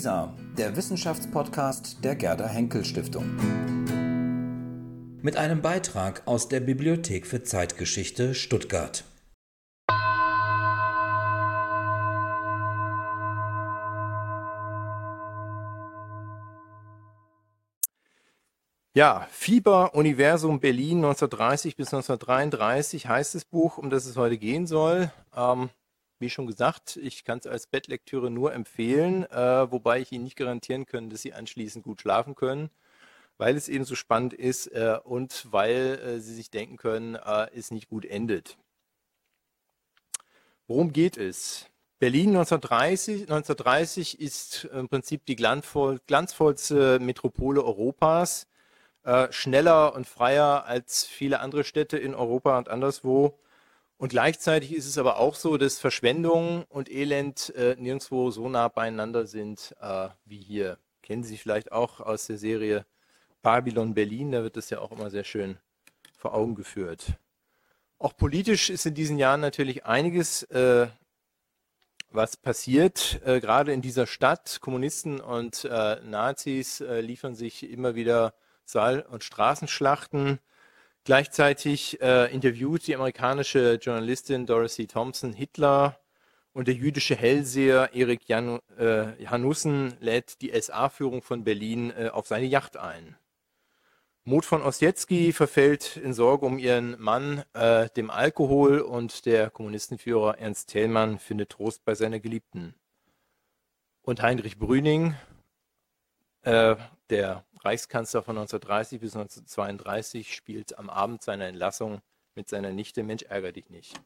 WISA, der Wissenschaftspodcast der Gerda Henkel Stiftung. Mit einem Beitrag aus der Bibliothek für Zeitgeschichte Stuttgart. Ja, Fieber Universum Berlin 1930 bis 1933 heißt das Buch, um das es heute gehen soll. Ähm, wie schon gesagt, ich kann es als Bettlektüre nur empfehlen, äh, wobei ich Ihnen nicht garantieren kann, dass Sie anschließend gut schlafen können, weil es eben so spannend ist äh, und weil äh, Sie sich denken können, äh, es nicht gut endet. Worum geht es? Berlin 1930, 1930 ist im Prinzip die glanzvoll, glanzvollste Metropole Europas äh, schneller und freier als viele andere Städte in Europa und anderswo. Und gleichzeitig ist es aber auch so, dass Verschwendung und Elend äh, nirgendwo so nah beieinander sind äh, wie hier. Kennen Sie vielleicht auch aus der Serie Babylon Berlin, da wird das ja auch immer sehr schön vor Augen geführt. Auch politisch ist in diesen Jahren natürlich einiges, äh, was passiert, äh, gerade in dieser Stadt. Kommunisten und äh, Nazis äh, liefern sich immer wieder Saal- und Straßenschlachten. Gleichzeitig äh, interviewt die amerikanische Journalistin Dorothy Thompson Hitler und der jüdische Hellseher Erik Jan, äh, Hanussen lädt die SA-Führung von Berlin äh, auf seine Yacht ein. Mut von Ossietzky verfällt in Sorge um ihren Mann äh, dem Alkohol und der Kommunistenführer Ernst Thälmann findet Trost bei seiner Geliebten. Und Heinrich Brüning, äh, der Reichskanzler von 1930 bis 1932 spielt am Abend seiner Entlassung mit seiner Nichte Mensch ärger dich nicht.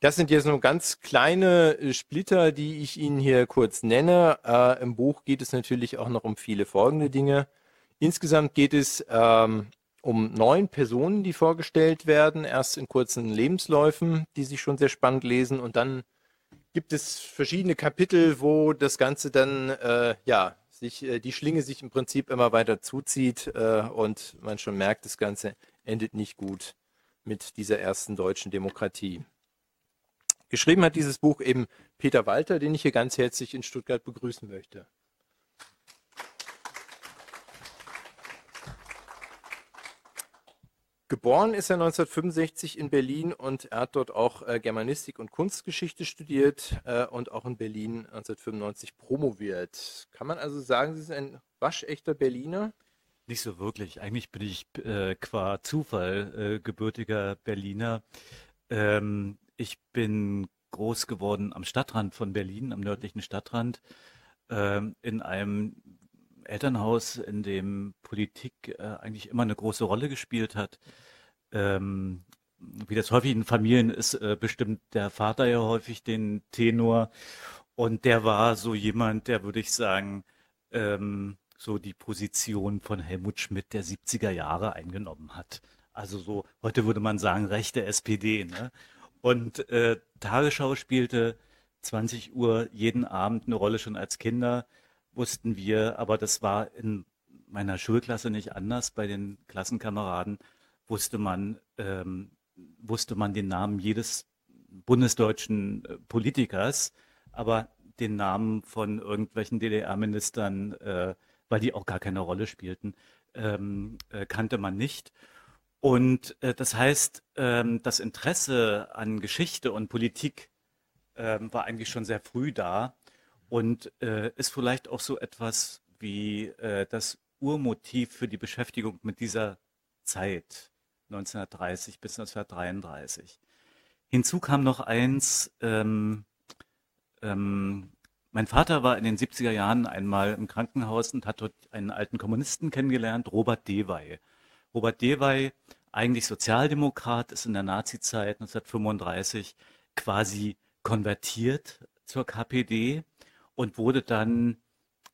Das sind jetzt nur ganz kleine äh, Splitter, die ich Ihnen hier kurz nenne. Äh, Im Buch geht es natürlich auch noch um viele folgende Dinge. Insgesamt geht es ähm, um neun Personen, die vorgestellt werden. Erst in kurzen Lebensläufen, die sich schon sehr spannend lesen. Und dann gibt es verschiedene Kapitel, wo das Ganze dann äh, ja, sich, äh, die Schlinge sich im Prinzip immer weiter zuzieht äh, und man schon merkt, das Ganze endet nicht gut mit dieser ersten deutschen Demokratie. Geschrieben hat dieses Buch eben Peter Walter, den ich hier ganz herzlich in Stuttgart begrüßen möchte. Geboren ist er 1965 in Berlin und er hat dort auch äh, Germanistik und Kunstgeschichte studiert äh, und auch in Berlin 1995 promoviert. Kann man also sagen, Sie sind ein waschechter Berliner? Nicht so wirklich. Eigentlich bin ich äh, qua Zufall äh, gebürtiger Berliner. Ähm, ich bin groß geworden am Stadtrand von Berlin, am nördlichen Stadtrand, ähm, in einem Elternhaus, in dem Politik äh, eigentlich immer eine große Rolle gespielt hat. Ähm, wie das häufig in Familien ist, äh, bestimmt der Vater ja häufig den Tenor. Und der war so jemand, der würde ich sagen, ähm, so die Position von Helmut Schmidt der 70er Jahre eingenommen hat. Also so, heute würde man sagen, rechte SPD. Ne? Und äh, Tagesschau spielte 20 Uhr jeden Abend eine Rolle schon als Kinder wussten wir, aber das war in meiner Schulklasse nicht anders. Bei den Klassenkameraden wusste man, ähm, wusste man den Namen jedes bundesdeutschen äh, Politikers, aber den Namen von irgendwelchen DDR-Ministern, äh, weil die auch gar keine Rolle spielten, ähm, äh, kannte man nicht. Und äh, das heißt, ähm, das Interesse an Geschichte und Politik ähm, war eigentlich schon sehr früh da und äh, ist vielleicht auch so etwas wie äh, das Urmotiv für die Beschäftigung mit dieser Zeit 1930 bis 1933. Hinzu kam noch eins, ähm, ähm, mein Vater war in den 70er Jahren einmal im Krankenhaus und hat dort einen alten Kommunisten kennengelernt, Robert Dewey. Robert Dewey, eigentlich Sozialdemokrat, ist in der Nazizeit 1935 quasi konvertiert zur KPD und wurde dann,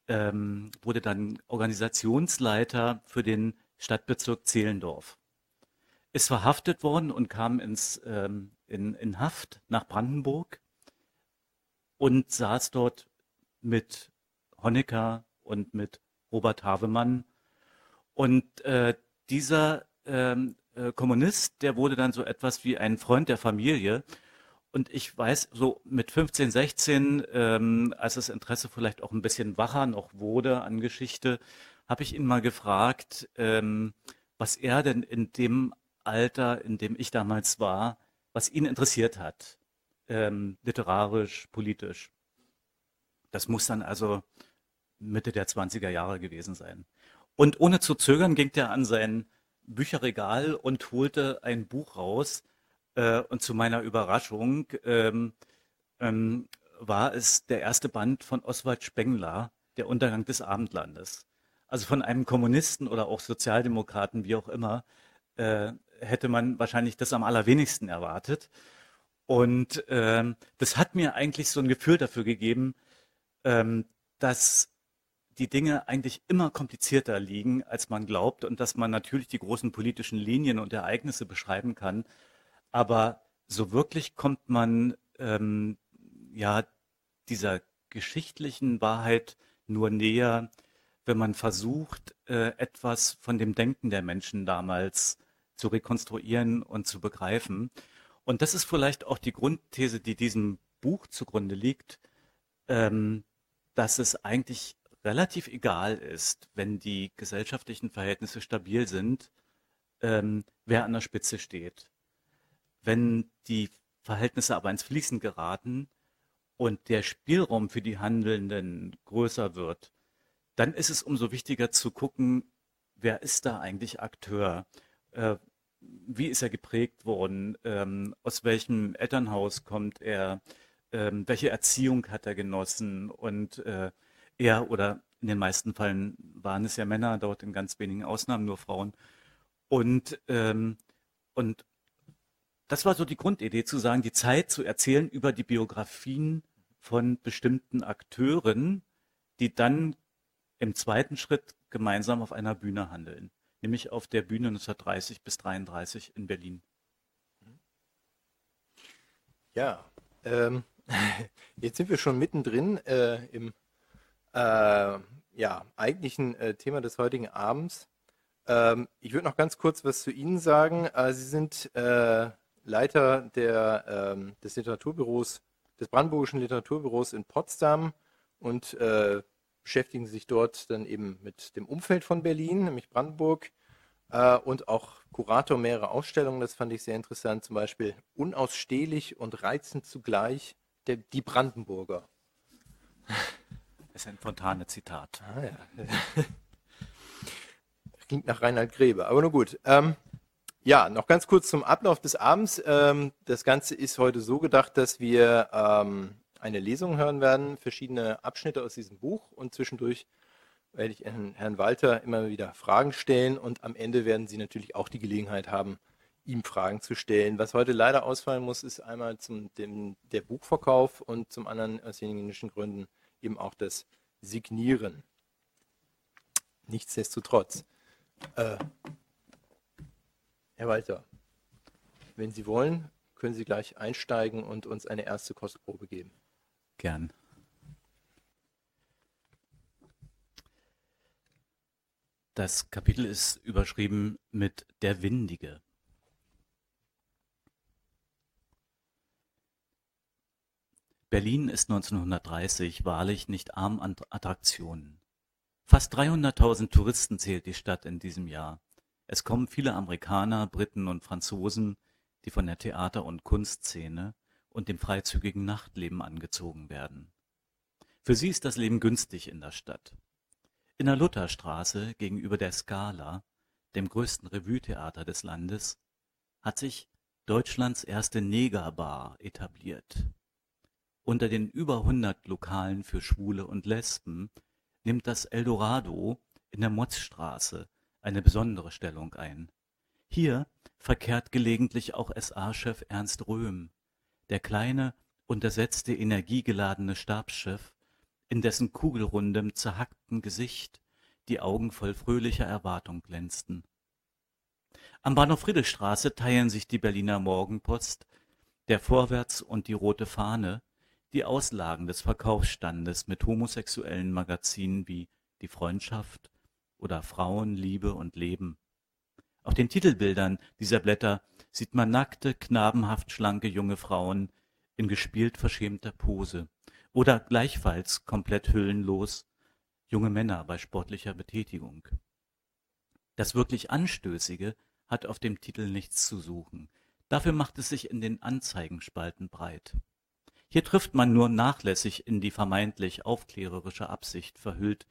ähm, wurde dann Organisationsleiter für den Stadtbezirk Zehlendorf. Ist verhaftet worden und kam ins, ähm, in, in Haft nach Brandenburg und saß dort mit Honecker und mit Robert Havemann. Und äh, dieser ähm, äh, Kommunist, der wurde dann so etwas wie ein Freund der Familie und ich weiß, so mit 15, 16, ähm, als das Interesse vielleicht auch ein bisschen wacher noch wurde an Geschichte, habe ich ihn mal gefragt, ähm, was er denn in dem Alter, in dem ich damals war, was ihn interessiert hat, ähm, literarisch, politisch. Das muss dann also Mitte der 20er Jahre gewesen sein. Und ohne zu zögern ging er an sein Bücherregal und holte ein Buch raus, äh, und zu meiner Überraschung ähm, ähm, war es der erste Band von Oswald Spengler, Der Untergang des Abendlandes. Also von einem Kommunisten oder auch Sozialdemokraten, wie auch immer, äh, hätte man wahrscheinlich das am allerwenigsten erwartet. Und ähm, das hat mir eigentlich so ein Gefühl dafür gegeben, ähm, dass die Dinge eigentlich immer komplizierter liegen, als man glaubt und dass man natürlich die großen politischen Linien und Ereignisse beschreiben kann aber so wirklich kommt man ähm, ja dieser geschichtlichen Wahrheit nur näher, wenn man versucht, äh, etwas von dem Denken der Menschen damals zu rekonstruieren und zu begreifen. Und das ist vielleicht auch die Grundthese, die diesem Buch zugrunde liegt, ähm, dass es eigentlich relativ egal ist, wenn die gesellschaftlichen Verhältnisse stabil sind, ähm, wer an der Spitze steht. Wenn die Verhältnisse aber ins Fließen geraten und der Spielraum für die Handelnden größer wird, dann ist es umso wichtiger zu gucken, wer ist da eigentlich Akteur? Äh, wie ist er geprägt worden? Ähm, aus welchem Elternhaus kommt er? Ähm, welche Erziehung hat er genossen? Und äh, er oder in den meisten Fällen waren es ja Männer, dort in ganz wenigen Ausnahmen nur Frauen. Und, ähm, und das war so die Grundidee, zu sagen, die Zeit zu erzählen über die Biografien von bestimmten Akteuren, die dann im zweiten Schritt gemeinsam auf einer Bühne handeln, nämlich auf der Bühne 1930 bis 33 in Berlin. Ja, ähm, jetzt sind wir schon mittendrin äh, im äh, ja, eigentlichen äh, Thema des heutigen Abends. Ähm, ich würde noch ganz kurz was zu Ihnen sagen. Äh, Sie sind äh, Leiter der, ähm, des Literaturbüros, des Brandenburgischen Literaturbüros in Potsdam und äh, beschäftigen sich dort dann eben mit dem Umfeld von Berlin, nämlich Brandenburg, äh, und auch Kurator mehrerer Ausstellungen. Das fand ich sehr interessant, zum Beispiel unausstehlich und reizend zugleich der, die Brandenburger. Das ist ein spontanes Zitat. Ah, ja. Klingt nach Reinhard Grebe, aber nur gut. Ähm, ja, noch ganz kurz zum Ablauf des Abends. Ähm, das Ganze ist heute so gedacht, dass wir ähm, eine Lesung hören werden, verschiedene Abschnitte aus diesem Buch und zwischendurch werde ich Herrn Walter immer wieder Fragen stellen und am Ende werden Sie natürlich auch die Gelegenheit haben, ihm Fragen zu stellen. Was heute leider ausfallen muss, ist einmal zum dem, der Buchverkauf und zum anderen aus hygienischen Gründen eben auch das Signieren. Nichtsdestotrotz. Äh, Herr Walter, wenn Sie wollen, können Sie gleich einsteigen und uns eine erste Kostprobe geben. Gern. Das Kapitel ist überschrieben mit Der Windige. Berlin ist 1930 wahrlich nicht arm an Attraktionen. Fast 300.000 Touristen zählt die Stadt in diesem Jahr. Es kommen viele Amerikaner, Briten und Franzosen, die von der Theater- und Kunstszene und dem freizügigen Nachtleben angezogen werden. Für sie ist das Leben günstig in der Stadt. In der Lutherstraße gegenüber der Scala, dem größten Revue-Theater des Landes, hat sich Deutschlands erste Negerbar etabliert. Unter den über 100 Lokalen für Schwule und Lesben nimmt das Eldorado in der Motzstraße eine besondere Stellung ein. Hier verkehrt gelegentlich auch SA-Chef Ernst Röhm, der kleine, untersetzte, energiegeladene Stabschef, in dessen kugelrundem, zerhacktem Gesicht die Augen voll fröhlicher Erwartung glänzten. Am Bahnhof Friedrichstraße teilen sich die Berliner Morgenpost, der Vorwärts und die Rote Fahne die Auslagen des Verkaufsstandes mit homosexuellen Magazinen wie Die Freundschaft oder Frauen, Liebe und Leben. Auf den Titelbildern dieser Blätter sieht man nackte, knabenhaft schlanke junge Frauen in gespielt verschämter Pose oder gleichfalls komplett hüllenlos junge Männer bei sportlicher Betätigung. Das wirklich Anstößige hat auf dem Titel nichts zu suchen. Dafür macht es sich in den Anzeigenspalten breit. Hier trifft man nur nachlässig in die vermeintlich aufklärerische Absicht verhüllt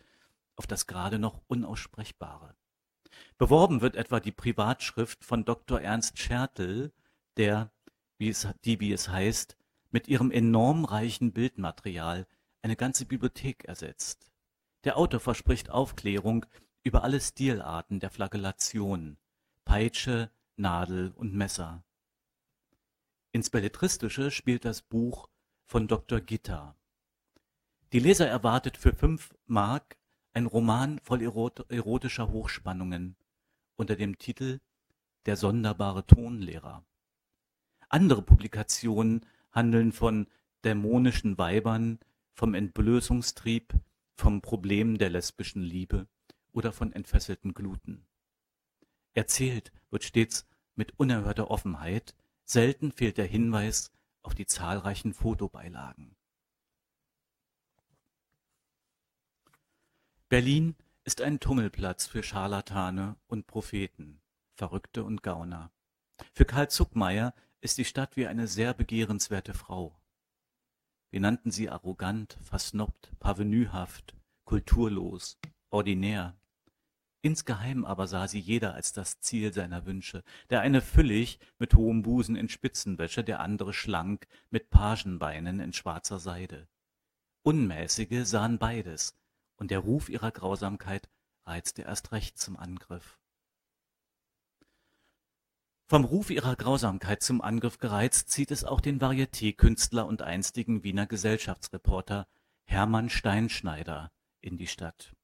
auf das gerade noch Unaussprechbare. Beworben wird etwa die Privatschrift von Dr. Ernst Schertl, der, wie es, die, wie es heißt, mit ihrem enorm reichen Bildmaterial eine ganze Bibliothek ersetzt. Der Autor verspricht Aufklärung über alle Stilarten der Flagellation, Peitsche, Nadel und Messer. Ins Belletristische spielt das Buch von Dr. Gitter. Die Leser erwartet für fünf Mark ein Roman voll erotischer Hochspannungen unter dem Titel Der sonderbare Tonlehrer. Andere Publikationen handeln von dämonischen Weibern, vom Entblößungstrieb, vom Problem der lesbischen Liebe oder von entfesselten Gluten. Erzählt wird stets mit unerhörter Offenheit, selten fehlt der Hinweis auf die zahlreichen Fotobeilagen. Berlin ist ein Tummelplatz für Scharlatane und Propheten, Verrückte und Gauner. Für Karl Zuckmeier ist die Stadt wie eine sehr begehrenswerte Frau. Wir nannten sie arrogant, versnobbt, parvenühaft, kulturlos, ordinär. Insgeheim aber sah sie jeder als das Ziel seiner Wünsche, der eine füllig mit hohem Busen in Spitzenwäsche, der andere schlank mit Pagenbeinen in schwarzer Seide. Unmäßige sahen beides, und der Ruf ihrer Grausamkeit reizte erst recht zum Angriff. Vom Ruf ihrer Grausamkeit zum Angriff gereizt, zieht es auch den Varieté-Künstler und einstigen Wiener Gesellschaftsreporter Hermann Steinschneider in die Stadt.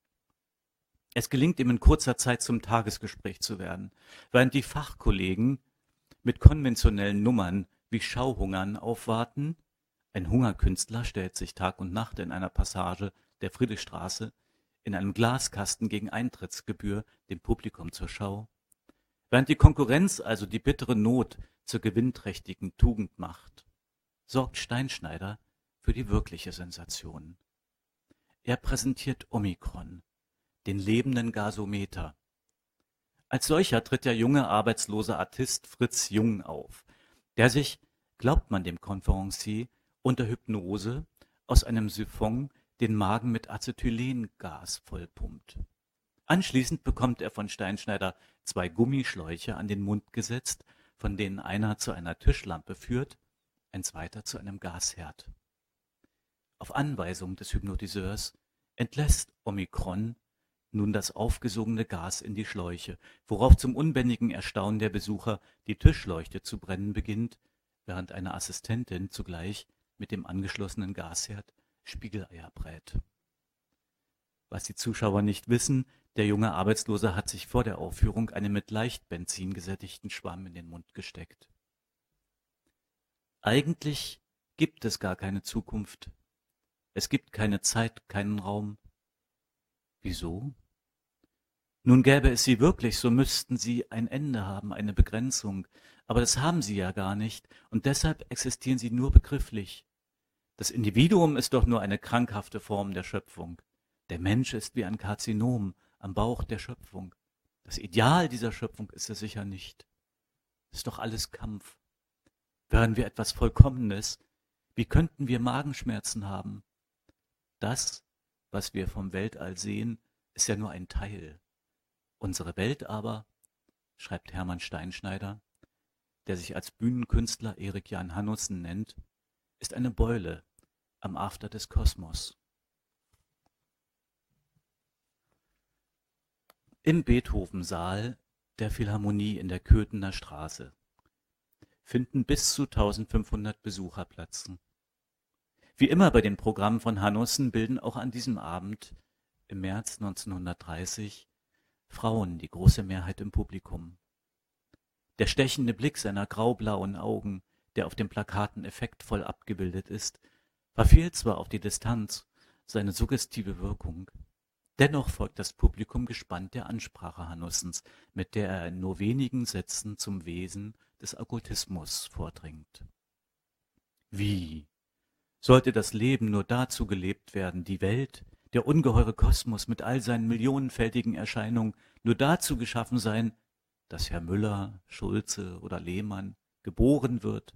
Es gelingt ihm in kurzer Zeit zum Tagesgespräch zu werden, während die Fachkollegen mit konventionellen Nummern wie Schauhungern aufwarten. Ein Hungerkünstler stellt sich Tag und Nacht in einer Passage der Friedrichstraße in einem Glaskasten gegen Eintrittsgebühr dem Publikum zur Schau Während die Konkurrenz also die bittere Not zur gewinnträchtigen Tugend macht, sorgt Steinschneider für die wirkliche Sensation. Er präsentiert Omikron, den lebenden Gasometer. Als solcher tritt der junge arbeitslose Artist Fritz Jung auf, der sich, glaubt man dem Konferencier, unter Hypnose aus einem Siphon den Magen mit Acetylengas vollpumpt. Anschließend bekommt er von Steinschneider zwei Gummischläuche an den Mund gesetzt, von denen einer zu einer Tischlampe führt, ein zweiter zu einem Gasherd. Auf Anweisung des Hypnotiseurs entlässt Omikron nun das aufgesogene Gas in die Schläuche, worauf zum unbändigen Erstaunen der Besucher die Tischleuchte zu brennen beginnt, während eine Assistentin zugleich mit dem angeschlossenen Gasherd Spiegeleier brät. Was die Zuschauer nicht wissen, der junge Arbeitslose hat sich vor der Aufführung einen mit Leichtbenzin gesättigten Schwamm in den Mund gesteckt. Eigentlich gibt es gar keine Zukunft. Es gibt keine Zeit, keinen Raum. Wieso? Nun gäbe es sie wirklich, so müssten sie ein Ende haben, eine Begrenzung. Aber das haben sie ja gar nicht, und deshalb existieren sie nur begrifflich. Das Individuum ist doch nur eine krankhafte Form der Schöpfung. Der Mensch ist wie ein Karzinom, am Bauch der Schöpfung. Das Ideal dieser Schöpfung ist er sicher nicht. Ist doch alles Kampf. Wären wir etwas Vollkommenes, wie könnten wir Magenschmerzen haben? Das, was wir vom Weltall sehen, ist ja nur ein Teil. Unsere Welt aber, schreibt Hermann Steinschneider, der sich als Bühnenkünstler Erik Jan Hannussen nennt, ist eine Beule am After des Kosmos. Im Beethoven-Saal der Philharmonie in der Köthener Straße finden bis zu 1500 Besucher Platz. Wie immer bei den Programmen von Hanussen bilden auch an diesem Abend im März 1930 Frauen die große Mehrheit im Publikum. Der stechende Blick seiner graublauen Augen, der auf den Plakaten effektvoll abgebildet ist, verfehlt zwar auf die Distanz seine suggestive Wirkung, Dennoch folgt das Publikum gespannt der Ansprache Hanussens, mit der er in nur wenigen Sätzen zum Wesen des Okkultismus vordringt. Wie? Sollte das Leben nur dazu gelebt werden, die Welt, der ungeheure Kosmos mit all seinen millionenfältigen Erscheinungen nur dazu geschaffen sein, dass Herr Müller, Schulze oder Lehmann geboren wird,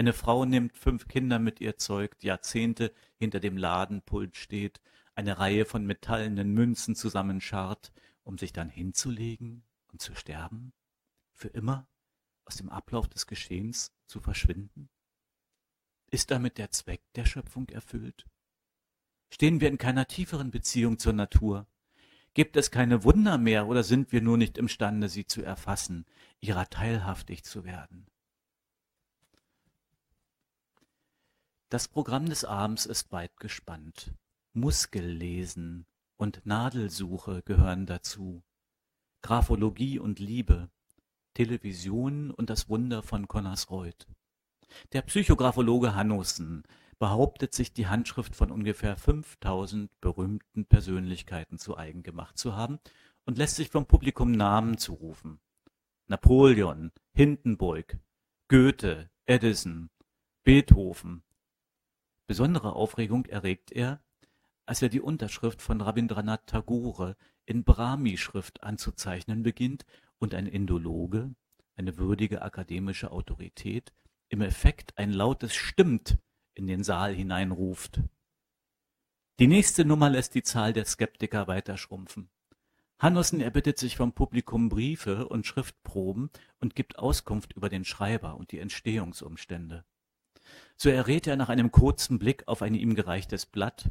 eine Frau nimmt fünf Kinder mit ihr zeugt, Jahrzehnte hinter dem Ladenpult steht, eine Reihe von metallenen Münzen zusammenscharrt, um sich dann hinzulegen und zu sterben? Für immer aus dem Ablauf des Geschehens zu verschwinden? Ist damit der Zweck der Schöpfung erfüllt? Stehen wir in keiner tieferen Beziehung zur Natur? Gibt es keine Wunder mehr oder sind wir nur nicht imstande, sie zu erfassen, ihrer teilhaftig zu werden? Das Programm des Abends ist weit gespannt. Muskellesen und Nadelsuche gehören dazu. Graphologie und Liebe, Television und das Wunder von Connersreuth. Der Psychographologe Hannussen behauptet sich die Handschrift von ungefähr 5000 berühmten Persönlichkeiten zu eigen gemacht zu haben und lässt sich vom Publikum Namen zurufen. Napoleon, Hindenburg, Goethe, Edison, Beethoven. Besondere Aufregung erregt er, als er die Unterschrift von Rabindranath Tagore in Brahmi-Schrift anzuzeichnen beginnt und ein Indologe, eine würdige akademische Autorität, im Effekt ein lautes Stimmt in den Saal hineinruft. Die nächste Nummer lässt die Zahl der Skeptiker weiter schrumpfen. Hannussen erbittet sich vom Publikum Briefe und Schriftproben und gibt Auskunft über den Schreiber und die Entstehungsumstände. So errät er nach einem kurzen Blick auf ein ihm gereichtes Blatt,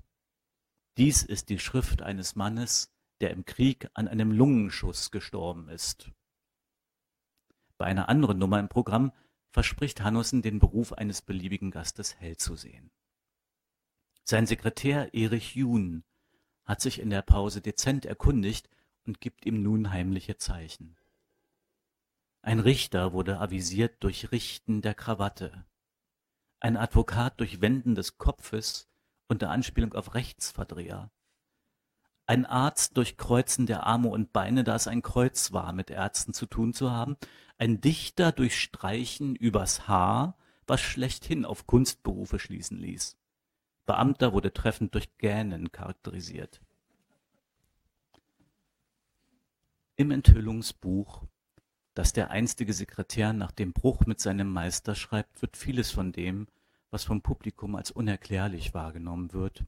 dies ist die Schrift eines Mannes, der im Krieg an einem Lungenschuss gestorben ist. Bei einer anderen Nummer im Programm verspricht Hannussen den Beruf eines beliebigen Gastes hell zu sehen. Sein Sekretär Erich Jun hat sich in der Pause dezent erkundigt und gibt ihm nun heimliche Zeichen. Ein Richter wurde avisiert durch Richten der Krawatte, ein Advokat durch Wenden des Kopfes unter Anspielung auf Rechtsverdreher, ein Arzt durch Kreuzen der Arme und Beine, da es ein Kreuz war, mit Ärzten zu tun zu haben, ein Dichter durch Streichen übers Haar, was schlechthin auf Kunstberufe schließen ließ. Beamter wurde treffend durch Gähnen charakterisiert. Im Enthüllungsbuch, das der einstige Sekretär nach dem Bruch mit seinem Meister schreibt, wird vieles von dem, was vom Publikum als unerklärlich wahrgenommen wird,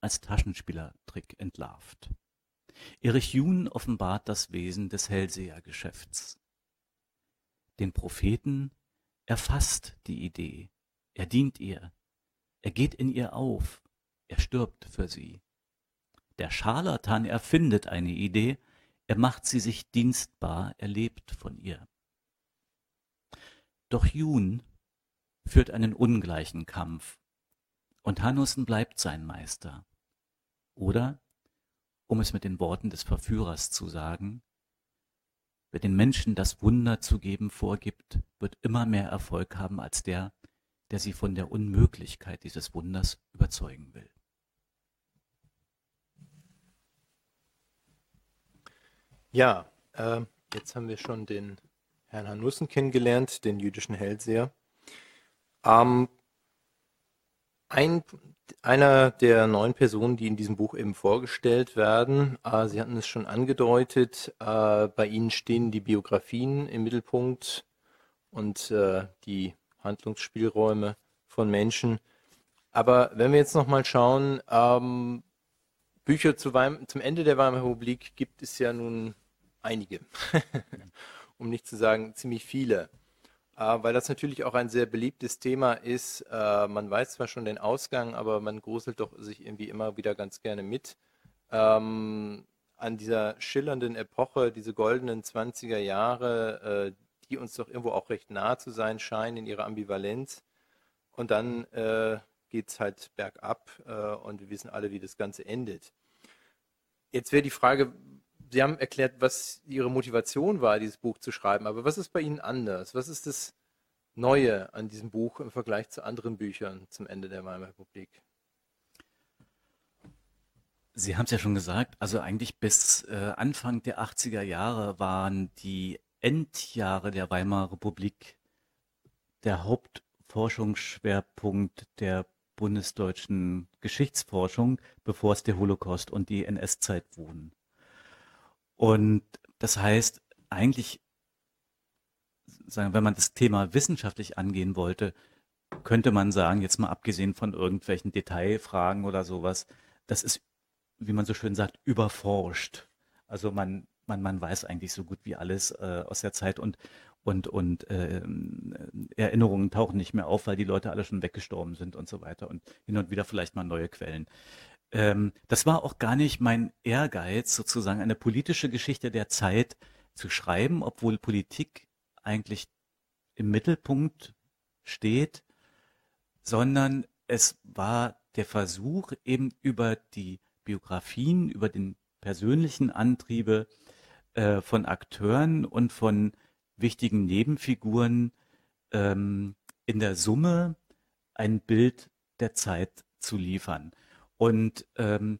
als Taschenspielertrick entlarvt. Erich Jun offenbart das Wesen des Hellsehergeschäfts. Den Propheten erfasst die Idee, er dient ihr, er geht in ihr auf, er stirbt für sie. Der Scharlatan erfindet eine Idee, er macht sie sich dienstbar, er lebt von ihr. Doch Jun führt einen ungleichen Kampf, und Hannussen bleibt sein Meister. Oder, um es mit den Worten des Verführers zu sagen, wer den Menschen das Wunder zu geben vorgibt, wird immer mehr Erfolg haben als der, der sie von der Unmöglichkeit dieses Wunders überzeugen will. Ja, äh, jetzt haben wir schon den Herrn Hanussen kennengelernt, den jüdischen Hellseher. Ähm, ein einer der neun Personen, die in diesem Buch eben vorgestellt werden. Äh, Sie hatten es schon angedeutet, äh, bei Ihnen stehen die Biografien im Mittelpunkt und äh, die Handlungsspielräume von Menschen. Aber wenn wir jetzt nochmal schauen, ähm, Bücher zu Weim zum Ende der Weimarer Republik gibt es ja nun einige, um nicht zu sagen ziemlich viele. Äh, weil das natürlich auch ein sehr beliebtes Thema ist. Äh, man weiß zwar schon den Ausgang, aber man gruselt doch sich irgendwie immer wieder ganz gerne mit. Ähm, an dieser schillernden Epoche, diese goldenen 20er Jahre, äh, die uns doch irgendwo auch recht nah zu sein scheinen in ihrer Ambivalenz. Und dann äh, geht es halt bergab äh, und wir wissen alle, wie das Ganze endet. Jetzt wäre die Frage, Sie haben erklärt, was Ihre Motivation war, dieses Buch zu schreiben, aber was ist bei Ihnen anders? Was ist das Neue an diesem Buch im Vergleich zu anderen Büchern zum Ende der Weimarer Republik? Sie haben es ja schon gesagt, also eigentlich bis äh, Anfang der 80er Jahre waren die Endjahre der Weimarer Republik der Haupt Forschungsschwerpunkt der bundesdeutschen Geschichtsforschung, bevor es der Holocaust und die NS-Zeit wurden. Und das heißt, eigentlich, wenn man das Thema wissenschaftlich angehen wollte, könnte man sagen, jetzt mal abgesehen von irgendwelchen Detailfragen oder sowas, das ist, wie man so schön sagt, überforscht. Also man, man, man weiß eigentlich so gut wie alles äh, aus der Zeit und, und, und äh, Erinnerungen tauchen nicht mehr auf, weil die Leute alle schon weggestorben sind und so weiter und hin und wieder vielleicht mal neue Quellen. Ähm, das war auch gar nicht mein Ehrgeiz, sozusagen eine politische Geschichte der Zeit zu schreiben, obwohl Politik eigentlich im Mittelpunkt steht, sondern es war der Versuch, eben über die Biografien, über den persönlichen Antriebe äh, von Akteuren und von wichtigen Nebenfiguren ähm, in der Summe ein Bild der Zeit zu liefern. Und ähm,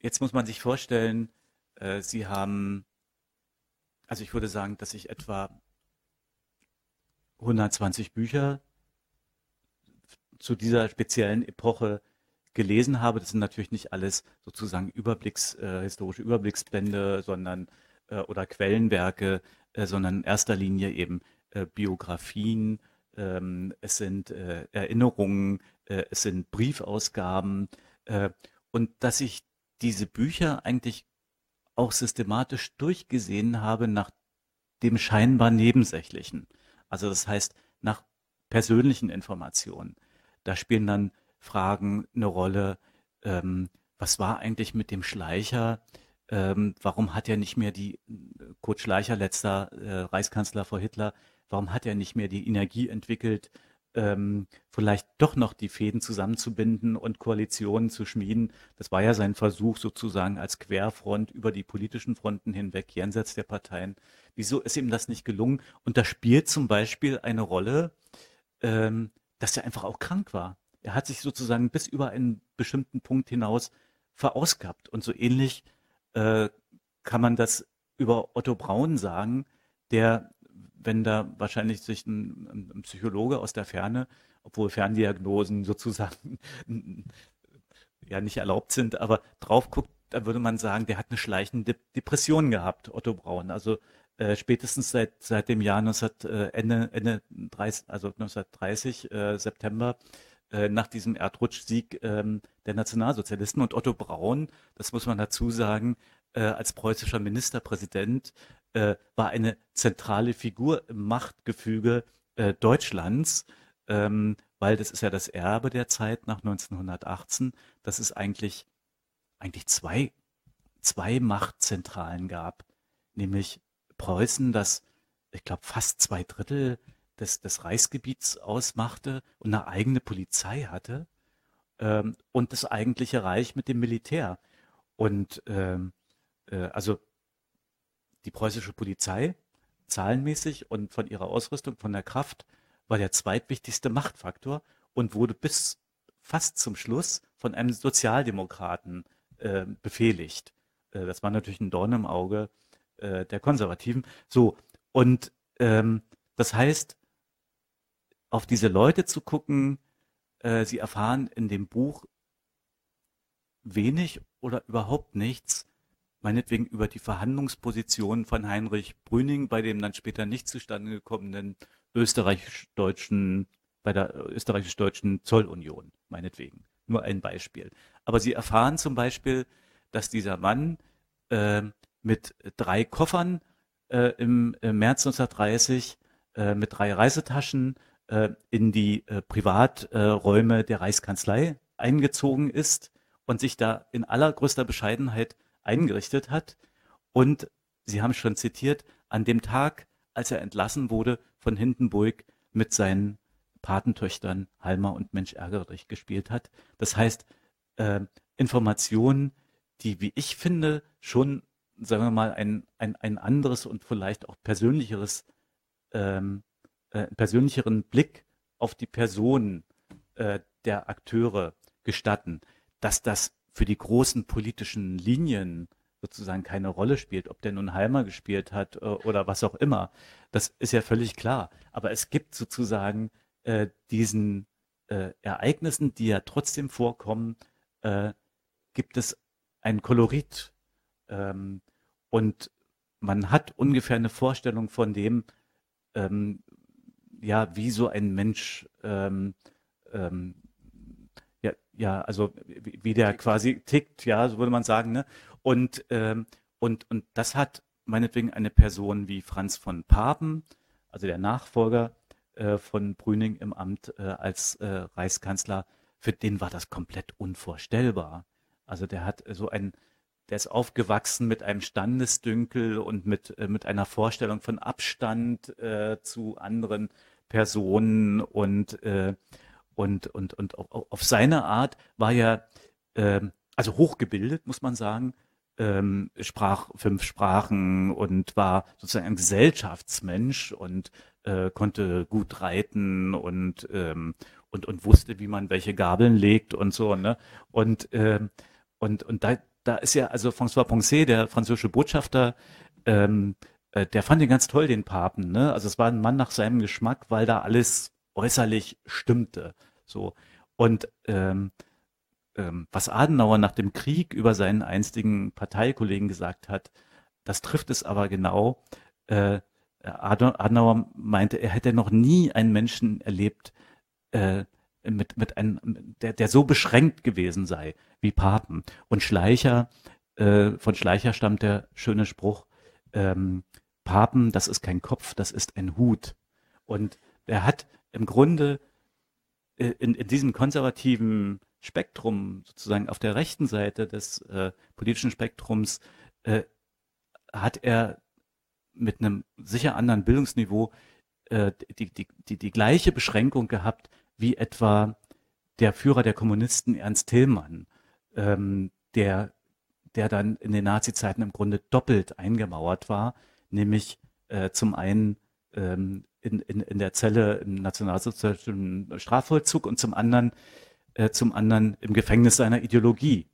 jetzt muss man sich vorstellen, äh, Sie haben, also ich würde sagen, dass ich etwa 120 Bücher zu dieser speziellen Epoche gelesen habe. Das sind natürlich nicht alles sozusagen Überblicks, äh, historische Überblicksbände, sondern äh, oder Quellenwerke, äh, sondern in erster Linie eben äh, Biografien, ähm, es sind äh, Erinnerungen, äh, es sind Briefausgaben und dass ich diese Bücher eigentlich auch systematisch durchgesehen habe nach dem scheinbar Nebensächlichen. Also das heißt nach persönlichen Informationen. Da spielen dann Fragen eine Rolle. Ähm, was war eigentlich mit dem Schleicher? ähm, warum hat er nicht mehr die, Kurt Schleicher, letzter äh, Reichskanzler vor Hitler, warum hat er nicht mehr die Energie entwickelt, ähm, vielleicht doch noch die Fäden zusammenzubinden und Koalitionen zu schmieden. Das war ja sein Versuch sozusagen als Querfront über die politischen Fronten hinweg, jenseits der Parteien. Wieso ist ihm das nicht gelungen? Und da spielt zum Beispiel eine Rolle, ähm, dass er einfach auch krank war. Er hat sich sozusagen bis über einen bestimmten Punkt hinaus verausgabt. Und so ähnlich äh, kann man das über Otto Braun sagen, der, wenn da wahrscheinlich sich ein, ein Psychologe aus der Ferne, obwohl Ferndiagnosen sozusagen ja nicht erlaubt sind, aber drauf guckt, da würde man sagen, der hat eine schleichende Depression gehabt, Otto Braun. Also äh, spätestens seit, seit dem Jahr 19, äh, Ende, Ende 30, also 1930, äh, September, äh, nach diesem Erdrutschsieg ähm, der Nationalsozialisten. Und Otto Braun, das muss man dazu sagen, äh, als preußischer Ministerpräsident äh, war eine zentrale Figur im Machtgefüge äh, Deutschlands, ähm, weil das ist ja das Erbe der Zeit nach 1918, dass es eigentlich, eigentlich zwei, zwei Machtzentralen gab, nämlich Preußen, das, ich glaube, fast zwei Drittel des, des Reichsgebiets ausmachte und eine eigene Polizei hatte. Ähm, und das eigentliche Reich mit dem Militär. Und ähm, äh, also die preußische Polizei zahlenmäßig und von ihrer Ausrüstung, von der Kraft, war der zweitwichtigste Machtfaktor und wurde bis fast zum Schluss von einem Sozialdemokraten äh, befehligt. Äh, das war natürlich ein Dorn im Auge äh, der Konservativen. So, und ähm, das heißt, auf diese Leute zu gucken. Äh, sie erfahren in dem Buch wenig oder überhaupt nichts, meinetwegen über die Verhandlungsposition von Heinrich Brüning bei dem dann später nicht zustande gekommenen österreichisch-deutschen, bei der österreichisch-deutschen Zollunion, meinetwegen. Nur ein Beispiel. Aber sie erfahren zum Beispiel, dass dieser Mann äh, mit drei Koffern äh, im, im, März 1930, äh, mit drei Reisetaschen äh, in die äh, Privaträume äh, der Reichskanzlei eingezogen ist und sich da in allergrößter Bescheidenheit eingerichtet hat. Und Sie haben schon zitiert, an dem Tag, als er entlassen wurde von Hindenburg mit seinen Patentöchtern Halmer und Mensch ärgere dich gespielt hat. Das heißt, äh, Informationen, die, wie ich finde, schon, sagen wir mal, ein, ein, ein anderes und vielleicht auch persönlicheres ähm, äh, persönlicheren Blick auf die Person äh, der Akteure gestatten, dass das für die großen politischen Linien sozusagen keine Rolle spielt, ob der nun Halmer gespielt hat äh, oder was auch immer. Das ist ja völlig klar. Aber es gibt sozusagen äh, diesen äh, Ereignissen, die ja trotzdem vorkommen, äh, gibt es ein Kolorit. Ähm, und man hat ungefähr eine Vorstellung von dem, ähm, ja, wie so ein Mensch, ähm, ähm, ja, also wie, wie, der quasi tickt, ja, so würde man sagen, ne? Und, ähm, und, und das hat meinetwegen eine Person wie Franz von Papen, also der Nachfolger äh, von Brüning im Amt äh, als äh, Reichskanzler, für den war das komplett unvorstellbar. Also der hat so ein, der ist aufgewachsen mit einem Standesdünkel und mit, äh, mit einer Vorstellung von Abstand äh, zu anderen Personen und, äh, und, und, und auf, seine Art war er, äh, also hochgebildet, muss man sagen, ähm, sprach fünf Sprachen und war sozusagen ein Gesellschaftsmensch und äh, konnte gut reiten und, ähm, und, und wusste, wie man welche Gabeln legt und so. Ne? Und, ähm, und, und da, da ist ja, also François Poncet, der französische Botschafter, ähm, äh, der fand ihn ganz toll, den Papen. Ne? Also es war ein Mann nach seinem Geschmack, weil da alles äußerlich stimmte. So. Und ähm, ähm, was Adenauer nach dem Krieg über seinen einstigen Parteikollegen gesagt hat, das trifft es aber genau. Äh, Adenauer meinte, er hätte noch nie einen Menschen erlebt, äh, mit, mit einem, der, der so beschränkt gewesen sei wie Papen. Und Schleicher, äh, von Schleicher stammt der schöne Spruch, ähm, Papen, das ist kein Kopf, das ist ein Hut. Und er hat im Grunde äh, in, in diesem konservativen Spektrum, sozusagen auf der rechten Seite des äh, politischen Spektrums, äh, hat er mit einem sicher anderen Bildungsniveau äh, die, die, die, die gleiche Beschränkung gehabt wie etwa der Führer der Kommunisten Ernst Tillmann, ähm, der, der dann in den Nazi-Zeiten im Grunde doppelt eingemauert war, nämlich äh, zum einen ähm, in, in, in der Zelle im nationalsozialistischen Strafvollzug und zum anderen äh, zum anderen im Gefängnis seiner Ideologie.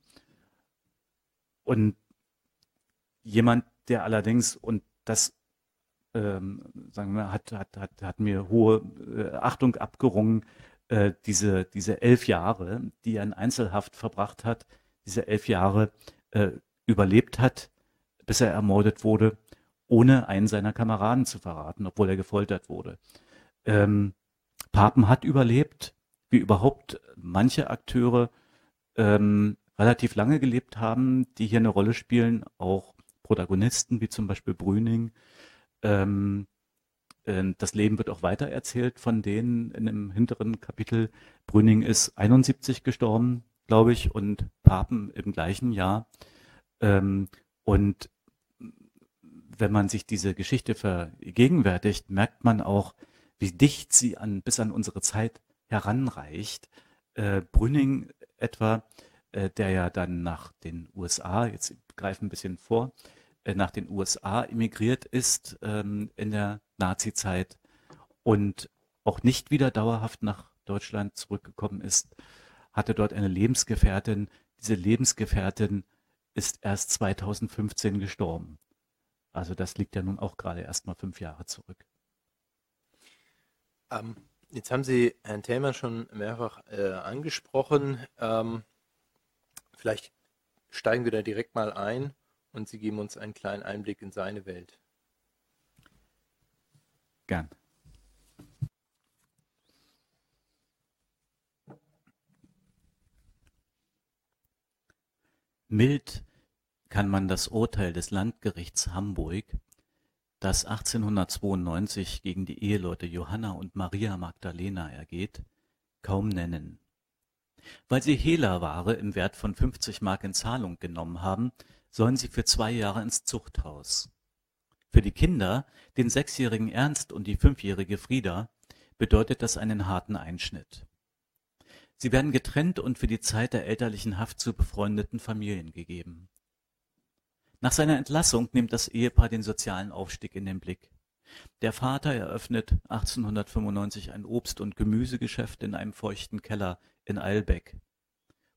Und jemand, der allerdings, und das ähm, sagen wir, hat, hat, hat, hat mir hohe äh, Achtung abgerungen, äh, diese, diese elf Jahre, die er in Einzelhaft verbracht hat, diese elf Jahre äh, überlebt hat, bis er ermordet wurde, ohne einen seiner Kameraden zu verraten, obwohl er gefoltert wurde. Ähm, Papen hat überlebt, wie überhaupt manche Akteure ähm, relativ lange gelebt haben, die hier eine Rolle spielen, auch Protagonisten wie zum Beispiel Brüning. Ähm, äh, das Leben wird auch weiter erzählt von denen in dem hinteren Kapitel. Brüning ist 71 gestorben, glaube ich, und Papen im gleichen Jahr. Ähm, und wenn man sich diese Geschichte vergegenwärtigt, merkt man auch, wie dicht sie an, bis an unsere Zeit heranreicht. Äh, Brüning etwa, äh, der ja dann nach den USA, jetzt greifen ein bisschen vor, äh, nach den USA emigriert ist ähm, in der Nazi-Zeit und auch nicht wieder dauerhaft nach Deutschland zurückgekommen ist, hatte dort eine Lebensgefährtin. Diese Lebensgefährtin ist erst 2015 gestorben. Also das liegt ja nun auch gerade erst mal fünf Jahre zurück. Ähm, Jetzt haben Sie Herrn Thälmann schon mehrfach äh, angesprochen. Ähm, vielleicht steigen wir da direkt mal ein und Sie geben uns einen kleinen Einblick in seine Welt. Gern. Mild kann man das Urteil des Landgerichts Hamburg das 1892 gegen die Eheleute Johanna und Maria Magdalena ergeht, kaum nennen. Weil sie Hehlerware im Wert von 50 Mark in Zahlung genommen haben, sollen sie für zwei Jahre ins Zuchthaus. Für die Kinder, den sechsjährigen Ernst und die fünfjährige Frieda, bedeutet das einen harten Einschnitt. Sie werden getrennt und für die Zeit der elterlichen Haft zu befreundeten Familien gegeben. Nach seiner Entlassung nimmt das Ehepaar den sozialen Aufstieg in den Blick. Der Vater eröffnet 1895 ein Obst- und Gemüsegeschäft in einem feuchten Keller in Eilbeck.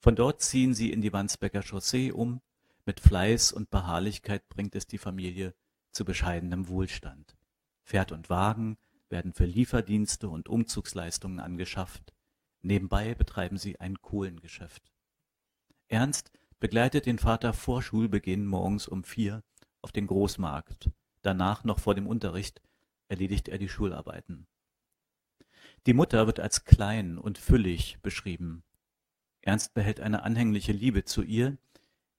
Von dort ziehen sie in die Wandsbecker Chaussee um. Mit Fleiß und Beharrlichkeit bringt es die Familie zu bescheidenem Wohlstand. Pferd und Wagen werden für Lieferdienste und Umzugsleistungen angeschafft. Nebenbei betreiben sie ein Kohlengeschäft. Ernst begleitet den Vater vor Schulbeginn morgens um vier auf den Großmarkt. Danach noch vor dem Unterricht erledigt er die Schularbeiten. Die Mutter wird als klein und füllig beschrieben. Ernst behält eine anhängliche Liebe zu ihr,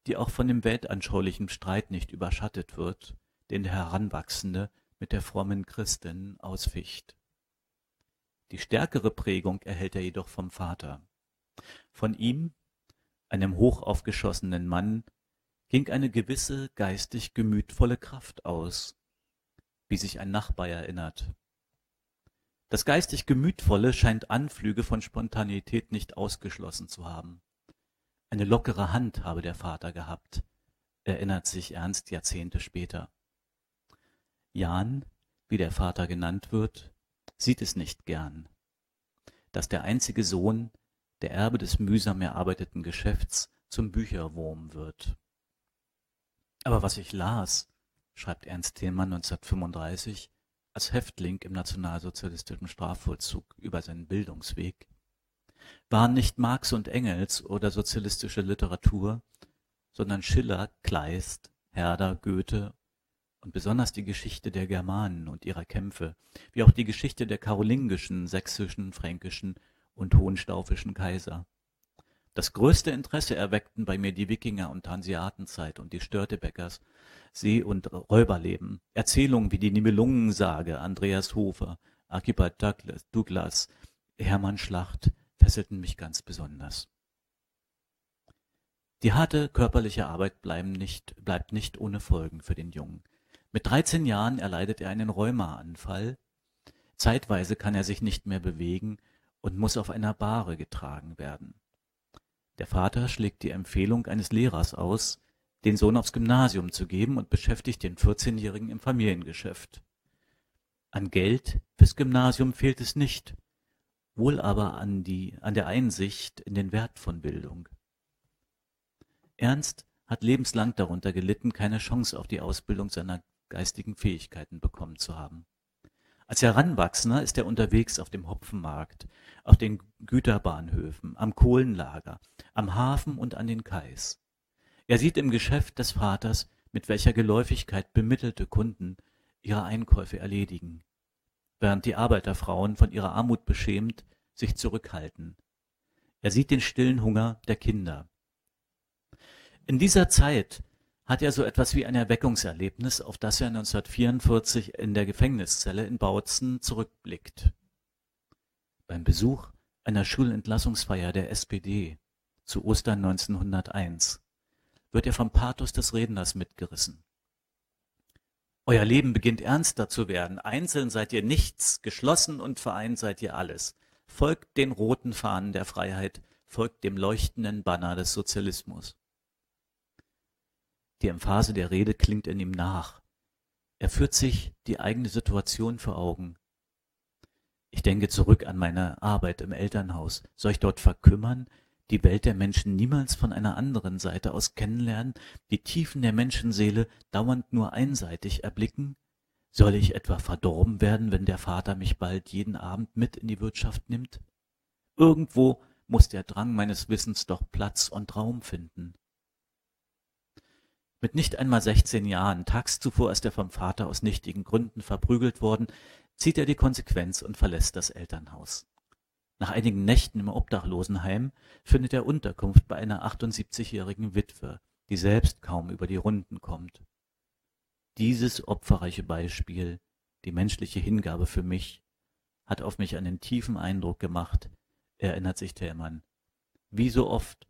die auch von dem weltanschaulichen Streit nicht überschattet wird, den der Heranwachsende mit der frommen Christin ausficht. Die stärkere Prägung erhält er jedoch vom Vater. Von ihm, einem hochaufgeschossenen Mann, ging eine gewisse geistig gemütvolle Kraft aus, wie sich ein Nachbar erinnert. Das geistig Gemütvolle scheint Anflüge von Spontanität nicht ausgeschlossen zu haben. Eine lockere Hand habe der Vater gehabt, erinnert sich Ernst Jahrzehnte später. Jan, wie der Vater genannt wird, sieht es nicht gern, dass der einzige Sohn, der Erbe des mühsam erarbeiteten Geschäfts, zum Bücherwurm wird. Aber was ich las, schreibt Ernst Thälmann 1935 als Häftling im nationalsozialistischen Strafvollzug über seinen Bildungsweg, waren nicht Marx und Engels oder sozialistische Literatur, sondern Schiller, Kleist, Herder, Goethe und besonders die Geschichte der Germanen und ihrer Kämpfe, wie auch die Geschichte der karolingischen, sächsischen, fränkischen und hohenstaufischen Kaiser. Das größte Interesse erweckten bei mir die Wikinger- und Hanseatenzeit und die Störtebeckers, See- und Räuberleben, Erzählungen wie die Nibelungensage Andreas Hofer, Archibald Douglas, Hermann Schlacht fesselten mich ganz besonders. Die harte körperliche Arbeit nicht, bleibt nicht ohne Folgen für den Jungen. Mit 13 Jahren erleidet er einen Rheumaanfall. Zeitweise kann er sich nicht mehr bewegen und muss auf einer Bahre getragen werden. Der Vater schlägt die Empfehlung eines Lehrers aus, den Sohn aufs Gymnasium zu geben und beschäftigt den 14-Jährigen im Familiengeschäft. An Geld fürs Gymnasium fehlt es nicht, wohl aber an, die, an der Einsicht in den Wert von Bildung. Ernst hat lebenslang darunter gelitten, keine Chance auf die Ausbildung seiner geistigen Fähigkeiten bekommen zu haben. Als Heranwachsender ist er unterwegs auf dem Hopfenmarkt, auf den Güterbahnhöfen, am Kohlenlager, am Hafen und an den Kais. Er sieht im Geschäft des Vaters, mit welcher Geläufigkeit bemittelte Kunden ihre Einkäufe erledigen, während die Arbeiterfrauen von ihrer Armut beschämt sich zurückhalten. Er sieht den stillen Hunger der Kinder. In dieser Zeit hat er so etwas wie ein Erweckungserlebnis, auf das er 1944 in der Gefängniszelle in Bautzen zurückblickt. Beim Besuch einer Schulentlassungsfeier der SPD zu Ostern 1901 wird er vom Pathos des Redners mitgerissen. Euer Leben beginnt ernster zu werden. Einzeln seid ihr nichts, geschlossen und vereint seid ihr alles. Folgt den roten Fahnen der Freiheit, folgt dem leuchtenden Banner des Sozialismus. Die Emphase der Rede klingt in ihm nach. Er führt sich die eigene Situation vor Augen. Ich denke zurück an meine Arbeit im Elternhaus. Soll ich dort verkümmern, die Welt der Menschen niemals von einer anderen Seite aus kennenlernen, die Tiefen der Menschenseele dauernd nur einseitig erblicken? Soll ich etwa verdorben werden, wenn der Vater mich bald jeden Abend mit in die Wirtschaft nimmt? Irgendwo muss der Drang meines Wissens doch Platz und Raum finden. Mit nicht einmal 16 Jahren, tags zuvor ist er vom Vater aus nichtigen Gründen verprügelt worden, zieht er die Konsequenz und verlässt das Elternhaus. Nach einigen Nächten im Obdachlosenheim findet er Unterkunft bei einer 78-jährigen Witwe, die selbst kaum über die Runden kommt. Dieses opferreiche Beispiel, die menschliche Hingabe für mich, hat auf mich einen tiefen Eindruck gemacht, erinnert sich Thälmann. Wie so oft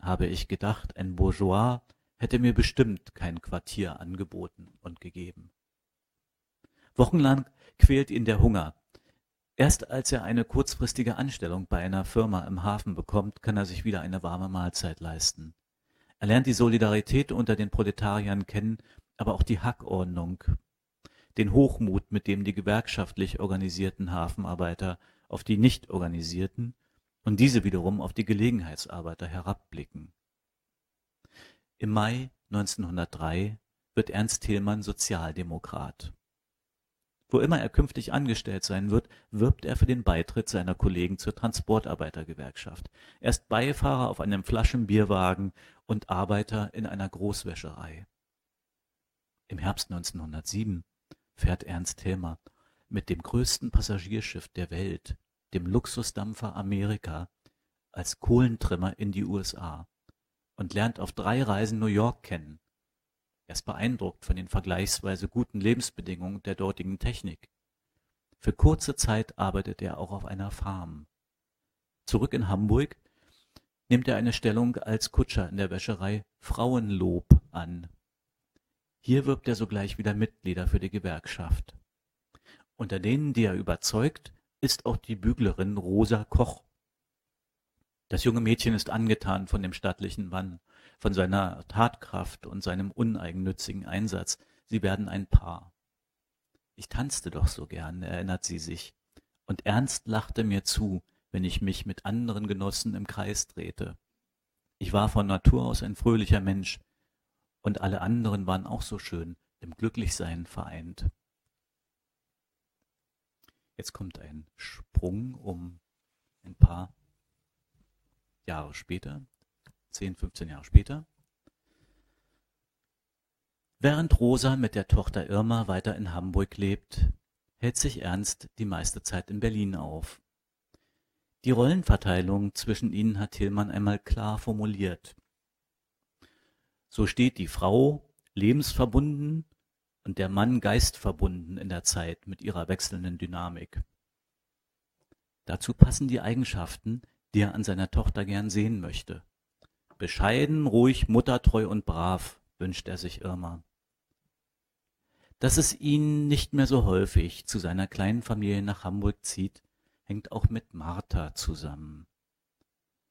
habe ich gedacht, ein Bourgeois hätte mir bestimmt kein Quartier angeboten und gegeben. Wochenlang quält ihn der Hunger. Erst als er eine kurzfristige Anstellung bei einer Firma im Hafen bekommt, kann er sich wieder eine warme Mahlzeit leisten. Er lernt die Solidarität unter den Proletariern kennen, aber auch die Hackordnung, den Hochmut, mit dem die gewerkschaftlich organisierten Hafenarbeiter auf die nicht organisierten und diese wiederum auf die Gelegenheitsarbeiter herabblicken. Im Mai 1903 wird Ernst Thälmann Sozialdemokrat. Wo immer er künftig angestellt sein wird, wirbt er für den Beitritt seiner Kollegen zur Transportarbeitergewerkschaft. Er ist Beifahrer auf einem Flaschenbierwagen und Arbeiter in einer Großwäscherei. Im Herbst 1907 fährt Ernst Thälmer mit dem größten Passagierschiff der Welt, dem Luxusdampfer Amerika, als Kohlentrimmer in die USA und lernt auf drei Reisen New York kennen. Er ist beeindruckt von den vergleichsweise guten Lebensbedingungen der dortigen Technik. Für kurze Zeit arbeitet er auch auf einer Farm. Zurück in Hamburg nimmt er eine Stellung als Kutscher in der Wäscherei Frauenlob an. Hier wirbt er sogleich wieder Mitglieder für die Gewerkschaft. Unter denen, die er überzeugt, ist auch die Büglerin Rosa Koch. Das junge Mädchen ist angetan von dem stattlichen Mann, von seiner Tatkraft und seinem uneigennützigen Einsatz. Sie werden ein Paar. Ich tanzte doch so gern, erinnert sie sich, und Ernst lachte mir zu, wenn ich mich mit anderen Genossen im Kreis drehte. Ich war von Natur aus ein fröhlicher Mensch, und alle anderen waren auch so schön, im Glücklichsein vereint. Jetzt kommt ein Sprung um ein paar Jahre später, 10, 15 Jahre später. Während Rosa mit der Tochter Irma weiter in Hamburg lebt, hält sich Ernst die meiste Zeit in Berlin auf. Die Rollenverteilung zwischen ihnen hat Tillmann einmal klar formuliert. So steht die Frau lebensverbunden und der Mann geistverbunden in der Zeit mit ihrer wechselnden Dynamik. Dazu passen die Eigenschaften, die er an seiner Tochter gern sehen möchte. Bescheiden, ruhig, muttertreu und brav, wünscht er sich Irma. Dass es ihn nicht mehr so häufig zu seiner kleinen Familie nach Hamburg zieht, hängt auch mit Martha zusammen.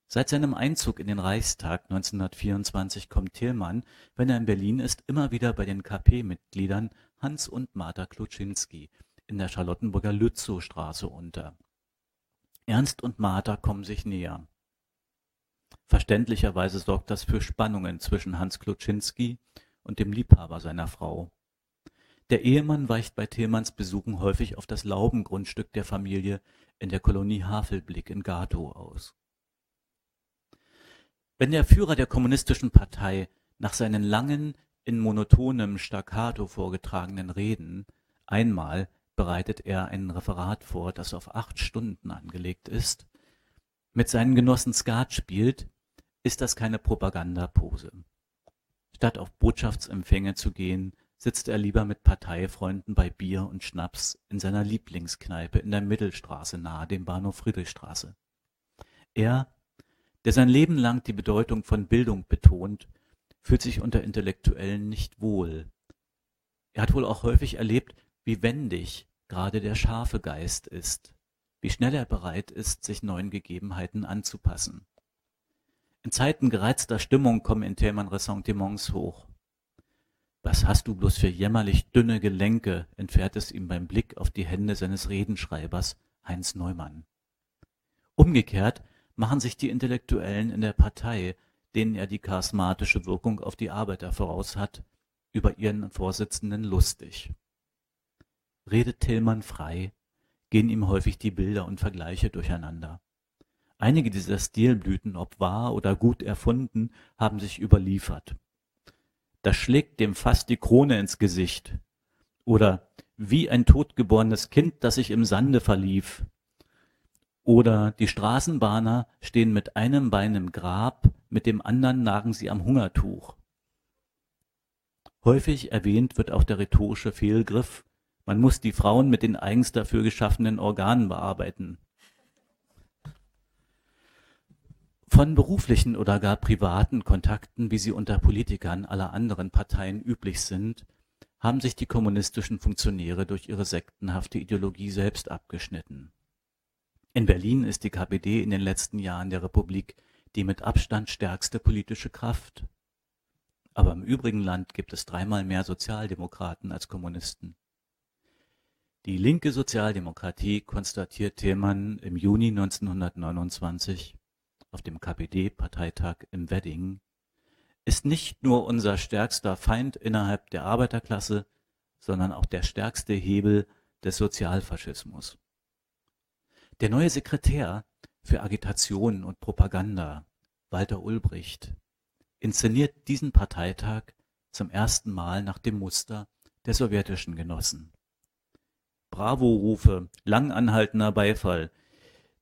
Seit seinem Einzug in den Reichstag 1924 kommt Tillmann, wenn er in Berlin ist, immer wieder bei den KP-Mitgliedern Hans und Martha Kluczynski in der Charlottenburger Lützowstraße unter. Ernst und Martha kommen sich näher. Verständlicherweise sorgt das für Spannungen zwischen Hans Kluczynski und dem Liebhaber seiner Frau. Der Ehemann weicht bei Tillmanns Besuchen häufig auf das Laubengrundstück der Familie in der Kolonie Havelblick in Gatow aus. Wenn der Führer der kommunistischen Partei nach seinen langen, in monotonem Staccato vorgetragenen Reden einmal bereitet er ein Referat vor, das auf acht Stunden angelegt ist, mit seinen Genossen Skat spielt, ist das keine Propagandapose. Statt auf Botschaftsempfänge zu gehen, sitzt er lieber mit Parteifreunden bei Bier und Schnaps in seiner Lieblingskneipe in der Mittelstraße nahe dem Bahnhof Friedrichstraße. Er, der sein Leben lang die Bedeutung von Bildung betont, fühlt sich unter Intellektuellen nicht wohl. Er hat wohl auch häufig erlebt, wie wendig gerade der scharfe Geist ist, wie schnell er bereit ist, sich neuen Gegebenheiten anzupassen. In Zeiten gereizter Stimmung kommen in Thälmann Ressentiments hoch. Was hast du bloß für jämmerlich dünne Gelenke, entfährt es ihm beim Blick auf die Hände seines Redenschreibers Heinz Neumann. Umgekehrt machen sich die Intellektuellen in der Partei, denen er die charismatische Wirkung auf die Arbeiter voraus hat, über ihren Vorsitzenden lustig. Redet Tillmann frei, gehen ihm häufig die Bilder und Vergleiche durcheinander. Einige dieser Stilblüten, ob wahr oder gut erfunden, haben sich überliefert. Das schlägt dem fast die Krone ins Gesicht. Oder wie ein totgeborenes Kind, das sich im Sande verlief. Oder die Straßenbahner stehen mit einem Bein im Grab, mit dem anderen nagen sie am Hungertuch. Häufig erwähnt wird auch der rhetorische Fehlgriff, man muss die Frauen mit den eigens dafür geschaffenen Organen bearbeiten. Von beruflichen oder gar privaten Kontakten, wie sie unter Politikern aller anderen Parteien üblich sind, haben sich die kommunistischen Funktionäre durch ihre sektenhafte Ideologie selbst abgeschnitten. In Berlin ist die KPD in den letzten Jahren der Republik die mit Abstand stärkste politische Kraft. Aber im übrigen Land gibt es dreimal mehr Sozialdemokraten als Kommunisten. Die linke Sozialdemokratie, konstatiert Thälmann im Juni 1929 auf dem KPD-Parteitag im Wedding, ist nicht nur unser stärkster Feind innerhalb der Arbeiterklasse, sondern auch der stärkste Hebel, des Sozialfaschismus. Der neue Sekretär für Agitation und Propaganda, Walter Ulbricht, inszeniert diesen Parteitag zum ersten Mal nach dem Muster der sowjetischen Genossen. Bravo-Rufe, lang anhaltender Beifall.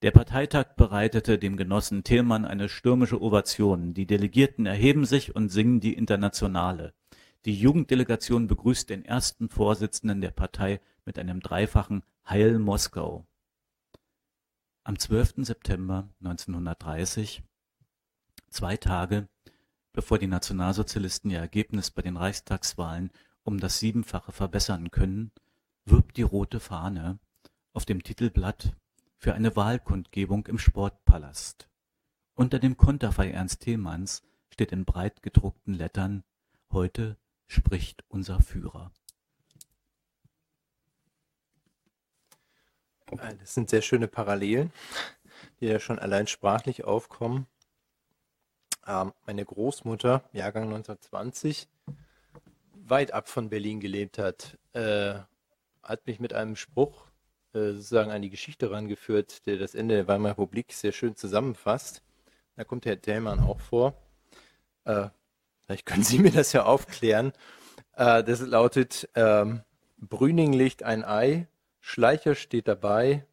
Der Parteitag bereitete dem Genossen Thälmann eine stürmische Ovation. Die Delegierten erheben sich und singen die Internationale. Die Jugenddelegation begrüßt den ersten Vorsitzenden der Partei mit einem dreifachen Heil Moskau. Am 12. September 1930, zwei Tage bevor die Nationalsozialisten ihr Ergebnis bei den Reichstagswahlen um das Siebenfache verbessern können, wirbt die Rote Fahne auf dem Titelblatt für eine Wahlkundgebung im Sportpalast. Unter dem Konterfei Ernst Thälmanns steht in breit gedruckten Lettern Heute spricht unser Führer. Äh, das sind sehr schöne Parallelen, die ja schon allein sprachlich aufkommen. Ähm, meine Großmutter, Jahrgang 1920, weit ab von Berlin gelebt hat, äh, hat mich mit einem Spruch äh, sozusagen an die Geschichte rangeführt, der das Ende der Weimarer Republik sehr schön zusammenfasst. Da kommt Herr Dellmann auch vor. Äh, vielleicht können Sie mir das ja aufklären. Äh, das lautet, ähm, Brüning legt ein Ei, Schleicher steht dabei,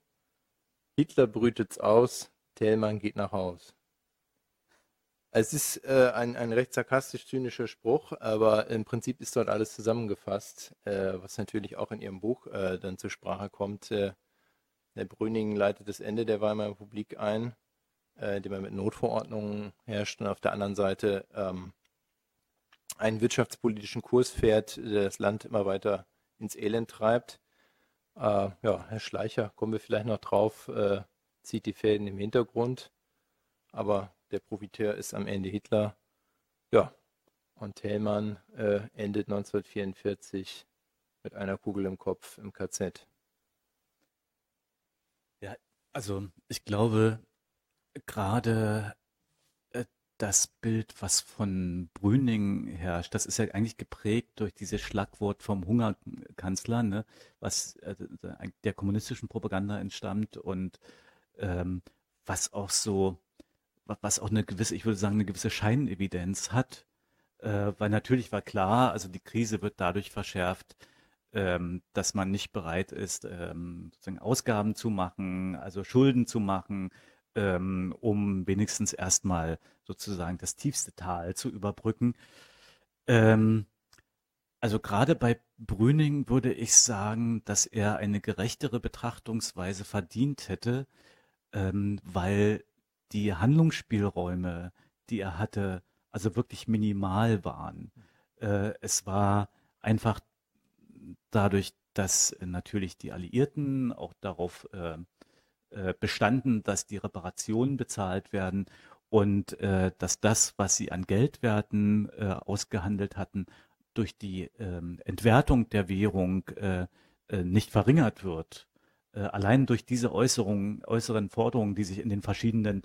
Hitler brütet's aus, Thälmann geht nach Haus. Es ist äh, ein, ein recht sarkastisch-zynischer Spruch, aber im Prinzip ist dort alles zusammengefasst, äh, was natürlich auch in Ihrem Buch äh, dann zur Sprache kommt. Äh, der Brüning leitet das Ende der Weimarer Republik ein, äh, indem er mit Notverordnungen herrscht und auf der anderen Seite ähm, einen wirtschaftspolitischen Kurs fährt, der das Land immer weiter ins Elend treibt. Äh, ja, Herr Schleicher, kommen wir vielleicht noch drauf, äh, zieht die Fäden im Hintergrund, aber der Profiteur ist am Ende Hitler. Ja, und Thälmann äh, endet 1944 mit einer Kugel im Kopf im KZ. Ja, also ich glaube, gerade das Bild, was von Brüning herrscht, das ist ja eigentlich geprägt durch dieses Schlagwort vom Hungerkanzler, ne, was äh, der kommunistischen Propaganda entstammt und ähm, was auch so, was auch eine gewisse, ich würde sagen, eine gewisse Scheinevidenz hat, äh, weil natürlich war klar, also die Krise wird dadurch verschärft, ähm, dass man nicht bereit ist, ähm, sozusagen Ausgaben zu machen, also Schulden zu machen, ähm, um wenigstens erstmal sozusagen das tiefste Tal zu überbrücken. Ähm, also gerade bei Brüning würde ich sagen, dass er eine gerechtere Betrachtungsweise verdient hätte, ähm, weil die Handlungsspielräume, die er hatte, also wirklich minimal waren. Äh, es war einfach dadurch, dass natürlich die Alliierten auch darauf äh, äh, bestanden, dass die Reparationen bezahlt werden und äh, dass das, was sie an Geldwerten äh, ausgehandelt hatten, durch die ähm, Entwertung der Währung äh, äh, nicht verringert wird. Äh, allein durch diese Äußerungen, äußeren Forderungen, die sich in den verschiedenen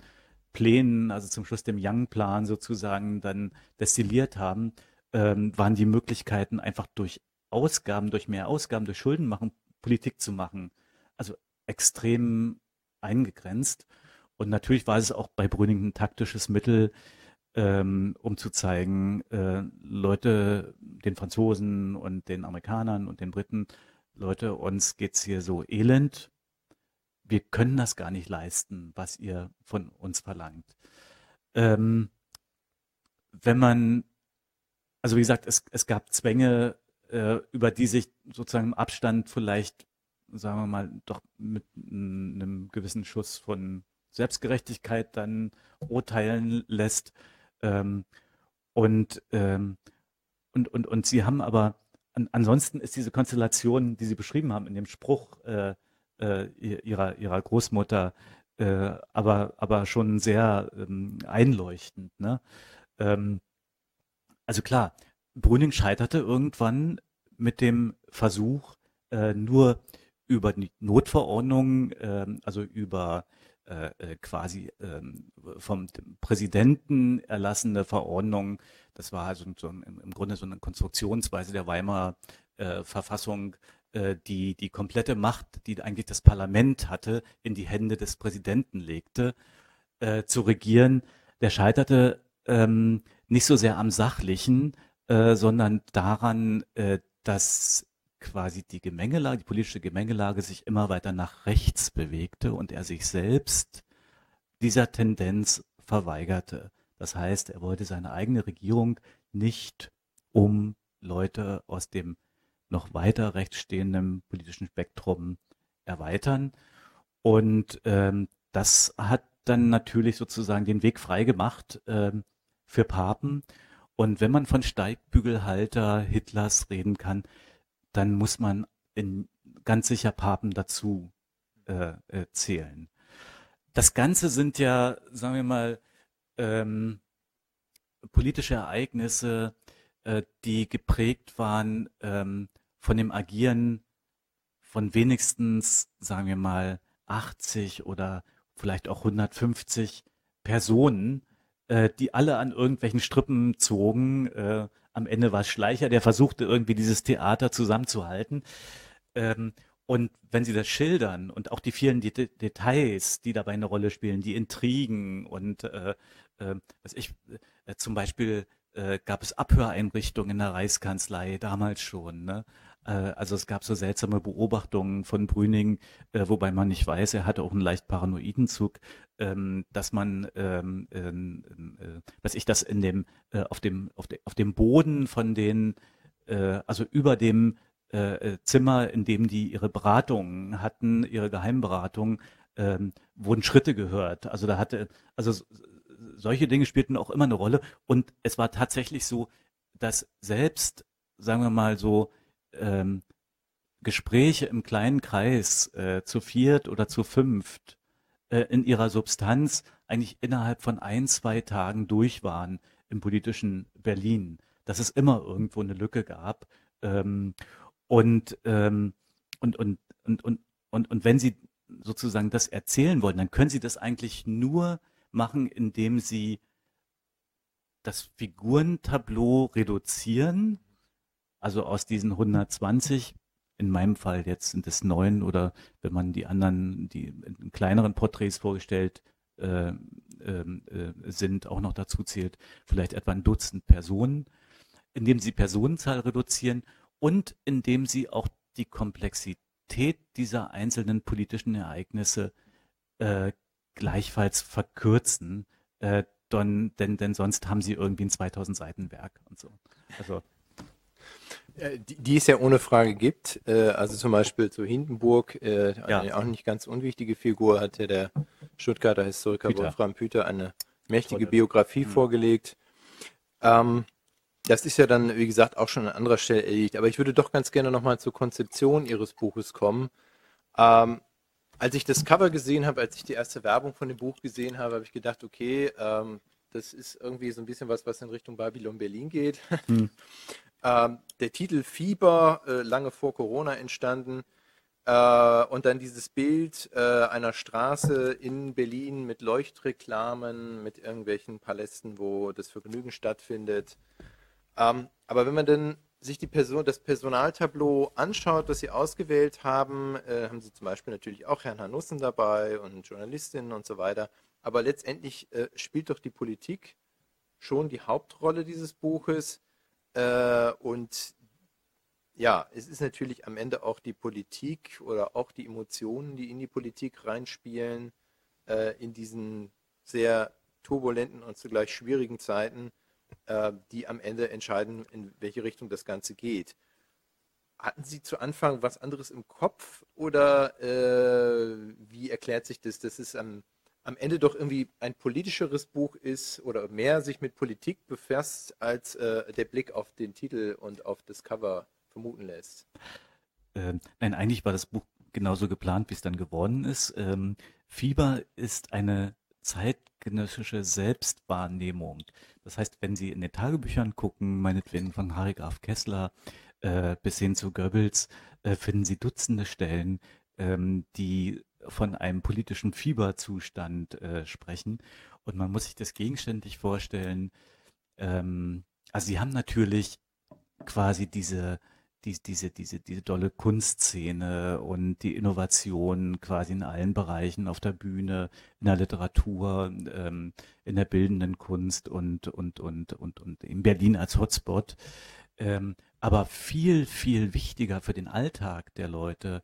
Plänen, also zum Schluss dem Young-Plan sozusagen dann destilliert haben, ähm, waren die Möglichkeiten einfach durch Ausgaben, durch mehr Ausgaben, durch Schulden machen, Politik zu machen. Also extrem eingegrenzt. Und natürlich war es auch bei Brüning ein taktisches Mittel, ähm, um zu zeigen, äh, Leute, den Franzosen und den Amerikanern und den Briten, Leute, uns geht's hier so elend. Wir können das gar nicht leisten, was ihr von uns verlangt. Ähm, wenn man, also wie gesagt, es, es gab Zwänge, äh, über die sich sozusagen im Abstand vielleicht sagen wir mal, doch mit einem gewissen Schuss von Selbstgerechtigkeit dann urteilen lässt. Ähm, und, ähm, und, und, und sie haben aber, an, ansonsten ist diese Konstellation, die sie beschrieben haben in dem Spruch äh, äh, ihrer, ihrer Großmutter, äh, aber, aber schon sehr ähm, einleuchtend. Ne? Ähm, also klar, Brüning scheiterte irgendwann mit dem Versuch, äh, nur über die Notverordnung, ähm, also über äh, äh, quasi ähm, vom Präsidenten erlassene Verordnung. Das war also so im, im Grunde so eine Konstruktionsweise der Weimarer äh, Verfassung, äh, die die komplette Macht, die eigentlich das Parlament hatte, in die Hände des Präsidenten legte, äh, zu regieren, der scheiterte ähm, nicht so sehr am Sachlichen, äh, sondern daran, äh, dass quasi die Gemengelage, die politische Gemengelage sich immer weiter nach rechts bewegte und er sich selbst dieser Tendenz verweigerte. Das heißt, er wollte seine eigene Regierung nicht um Leute aus dem noch weiter rechts stehenden politischen Spektrum erweitern. Und ähm, das hat dann natürlich sozusagen den Weg frei gemacht ähm, für Papen. Und wenn man von Steigbügelhalter Hitlers reden kann, dann muss man in ganz sicher Papen dazu äh, äh, zählen. Das Ganze sind ja, sagen wir mal, ähm, politische Ereignisse, äh, die geprägt waren ähm, von dem Agieren von wenigstens, sagen wir mal, 80 oder vielleicht auch 150 Personen, äh, die alle an irgendwelchen Strippen zogen. Äh, am Ende war es Schleicher, der versuchte irgendwie dieses Theater zusammenzuhalten. Ähm, und wenn Sie das schildern und auch die vielen De Details, die dabei eine Rolle spielen, die Intrigen und äh, äh, was ich äh, zum Beispiel äh, gab es Abhöreinrichtungen in der Reichskanzlei damals schon. Ne? Äh, also es gab so seltsame Beobachtungen von Brüning, äh, wobei man nicht weiß, er hatte auch einen leicht paranoiden Zug, ähm, dass man, ähm, ähm, äh, dass ich das in dem, äh, auf dem, auf, de, auf dem Boden von den, also über dem Zimmer, in dem die ihre Beratungen hatten, ihre Geheimberatungen, ähm, wurden Schritte gehört. Also da hatte, also solche Dinge spielten auch immer eine Rolle. Und es war tatsächlich so, dass selbst, sagen wir mal so, ähm, Gespräche im kleinen Kreis äh, zu viert oder zu fünft äh, in ihrer Substanz eigentlich innerhalb von ein, zwei Tagen durch waren im politischen Berlin, dass es immer irgendwo eine Lücke gab. Ähm, und, ähm, und, und, und, und, und, und wenn Sie sozusagen das erzählen wollen, dann können Sie das eigentlich nur machen, indem Sie das Figurentableau reduzieren. Also aus diesen 120, in meinem Fall jetzt sind es neun oder wenn man die anderen, die in kleineren Porträts vorgestellt äh, ähm, äh, sind, auch noch dazu zählt, vielleicht etwa ein Dutzend Personen, indem sie Personenzahl reduzieren und indem sie auch die Komplexität dieser einzelnen politischen Ereignisse äh, gleichfalls verkürzen, äh, denn, denn, denn sonst haben sie irgendwie ein 2000 Seiten Werk und so. Also äh, die, die, es ja ohne Frage gibt. Äh, also zum Beispiel zu Hindenburg, äh, eine ja. auch nicht ganz unwichtige Figur, hat ja der Stuttgarter Historiker Püter. Wolfram Püter eine mächtige Tolle. Biografie mhm. vorgelegt. Ähm, das ist ja dann, wie gesagt, auch schon an anderer Stelle erledigt. Aber ich würde doch ganz gerne nochmal zur Konzeption Ihres Buches kommen. Ähm, als ich das Cover gesehen habe, als ich die erste Werbung von dem Buch gesehen habe, habe ich gedacht, okay, ähm, das ist irgendwie so ein bisschen was, was in Richtung Babylon Berlin geht. Hm. Ähm, der Titel Fieber, äh, lange vor Corona entstanden. Äh, und dann dieses Bild äh, einer Straße in Berlin mit Leuchtreklamen, mit irgendwelchen Palästen, wo das Vergnügen stattfindet. Ähm, aber wenn man dann sich die Person, das Personaltableau anschaut, das Sie ausgewählt haben, äh, haben Sie zum Beispiel natürlich auch Herrn Hanussen dabei und Journalistinnen und so weiter. Aber letztendlich äh, spielt doch die Politik schon die Hauptrolle dieses Buches. Äh, und ja, es ist natürlich am Ende auch die Politik oder auch die Emotionen, die in die Politik reinspielen, äh, in diesen sehr turbulenten und zugleich schwierigen Zeiten, äh, die am Ende entscheiden, in welche Richtung das Ganze geht. Hatten Sie zu Anfang was anderes im Kopf oder äh, wie erklärt sich das, dass es am am Ende doch irgendwie ein politischeres Buch ist oder mehr sich mit Politik befasst, als äh, der Blick auf den Titel und auf das Cover vermuten lässt. Ähm, nein, eigentlich war das Buch genauso geplant, wie es dann geworden ist. Ähm, Fieber ist eine zeitgenössische Selbstwahrnehmung. Das heißt, wenn Sie in den Tagebüchern gucken, meinetwegen von Harry Graf Kessler äh, bis hin zu Goebbels, äh, finden Sie Dutzende Stellen, ähm, die von einem politischen Fieberzustand äh, sprechen. Und man muss sich das gegenständig vorstellen. Ähm, also sie haben natürlich quasi diese, die, diese, diese, diese dolle Kunstszene und die Innovation quasi in allen Bereichen, auf der Bühne, in der Literatur, ähm, in der bildenden Kunst und, und, und, und, und in Berlin als Hotspot. Ähm, aber viel, viel wichtiger für den Alltag der Leute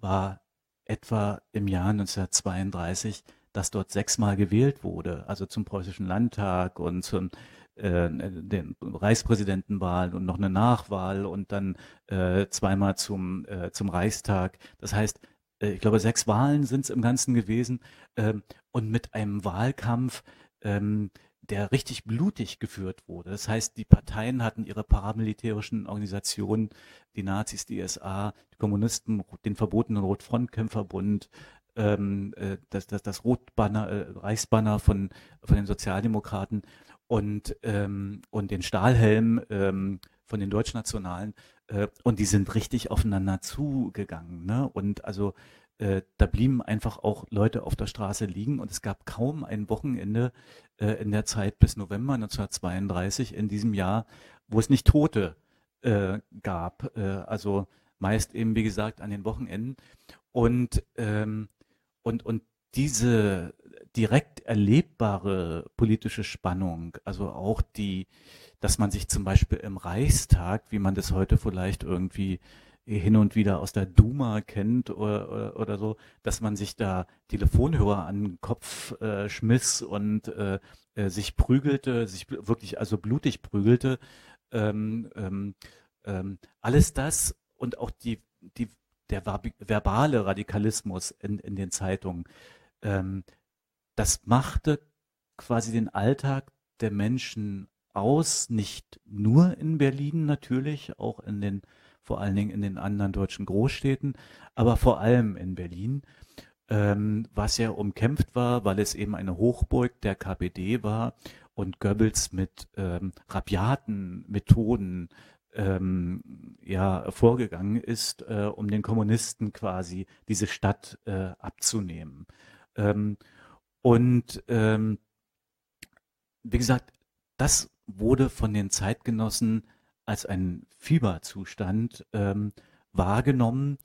war etwa im Jahr 1932, dass dort sechsmal gewählt wurde, also zum preußischen Landtag und zum äh, den Reichspräsidentenwahl und noch eine Nachwahl und dann äh, zweimal zum, äh, zum Reichstag. Das heißt, äh, ich glaube, sechs Wahlen sind es im Ganzen gewesen ähm, und mit einem Wahlkampf, ähm, der richtig blutig geführt wurde. Das heißt, die Parteien hatten ihre paramilitärischen Organisationen, die Nazis, die SA, die Kommunisten, den verbotenen Rotfrontkämpferbund, ähm, äh, das, das, das Rotbanner, Reichsbanner von, von den Sozialdemokraten und, ähm, und den Stahlhelm ähm, von den Deutschnationalen. Äh, und die sind richtig aufeinander zugegangen. Ne? Und also äh, da blieben einfach auch Leute auf der Straße liegen und es gab kaum ein Wochenende äh, in der Zeit bis November 1932 in diesem Jahr, wo es nicht Tote äh, gab. Äh, also meist eben, wie gesagt, an den Wochenenden. Und, ähm, und, und diese direkt erlebbare politische Spannung, also auch die, dass man sich zum Beispiel im Reichstag, wie man das heute vielleicht irgendwie hin und wieder aus der Duma kennt oder, oder, oder so, dass man sich da Telefonhörer an den Kopf äh, schmiss und äh, äh, sich prügelte, sich wirklich also blutig prügelte. Ähm, ähm, ähm, alles das und auch die, die, der verbale Radikalismus in, in den Zeitungen, ähm, das machte quasi den Alltag der Menschen aus, nicht nur in Berlin natürlich, auch in den, vor allen Dingen in den anderen deutschen Großstädten, aber vor allem in Berlin, ähm, was ja umkämpft war, weil es eben eine Hochburg der KPD war und Goebbels mit ähm, rabiaten Methoden ähm, ja vorgegangen ist, äh, um den Kommunisten quasi diese Stadt äh, abzunehmen. Ähm, und ähm, wie gesagt, das wurde von den Zeitgenossen als ein Fieberzustand ähm, wahrgenommen,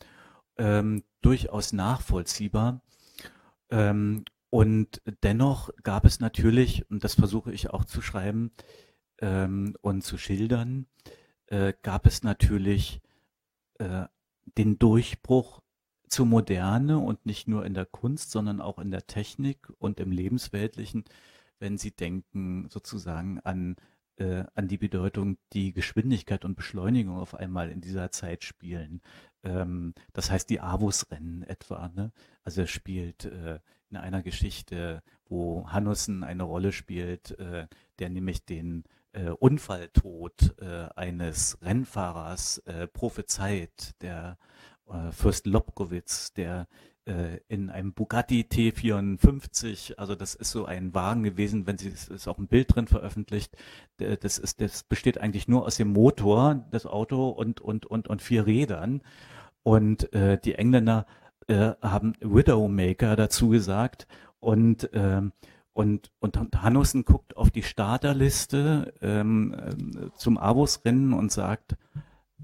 ähm, durchaus nachvollziehbar. Ähm, und dennoch gab es natürlich, und das versuche ich auch zu schreiben ähm, und zu schildern, äh, gab es natürlich äh, den Durchbruch zur Moderne und nicht nur in der Kunst, sondern auch in der Technik und im Lebensweltlichen, wenn Sie denken sozusagen an, äh, an die Bedeutung, die Geschwindigkeit und Beschleunigung auf einmal in dieser Zeit spielen. Ähm, das heißt die Avus-Rennen etwa. Ne? Also spielt äh, in einer Geschichte, wo Hannussen eine Rolle spielt, äh, der nämlich den äh, Unfalltod äh, eines Rennfahrers äh, prophezeit, der äh, Fürst Lobkowitz, der äh, in einem Bugatti T54, also das ist so ein Wagen gewesen, wenn sie, es ist auch ein Bild drin veröffentlicht, das ist, das besteht eigentlich nur aus dem Motor, das Auto und, und, und, und vier Rädern. Und äh, die Engländer äh, haben Widowmaker dazu gesagt und ähm, und, und Hannussen guckt auf die Starterliste ähm, äh, zum Avus-Rennen und sagt,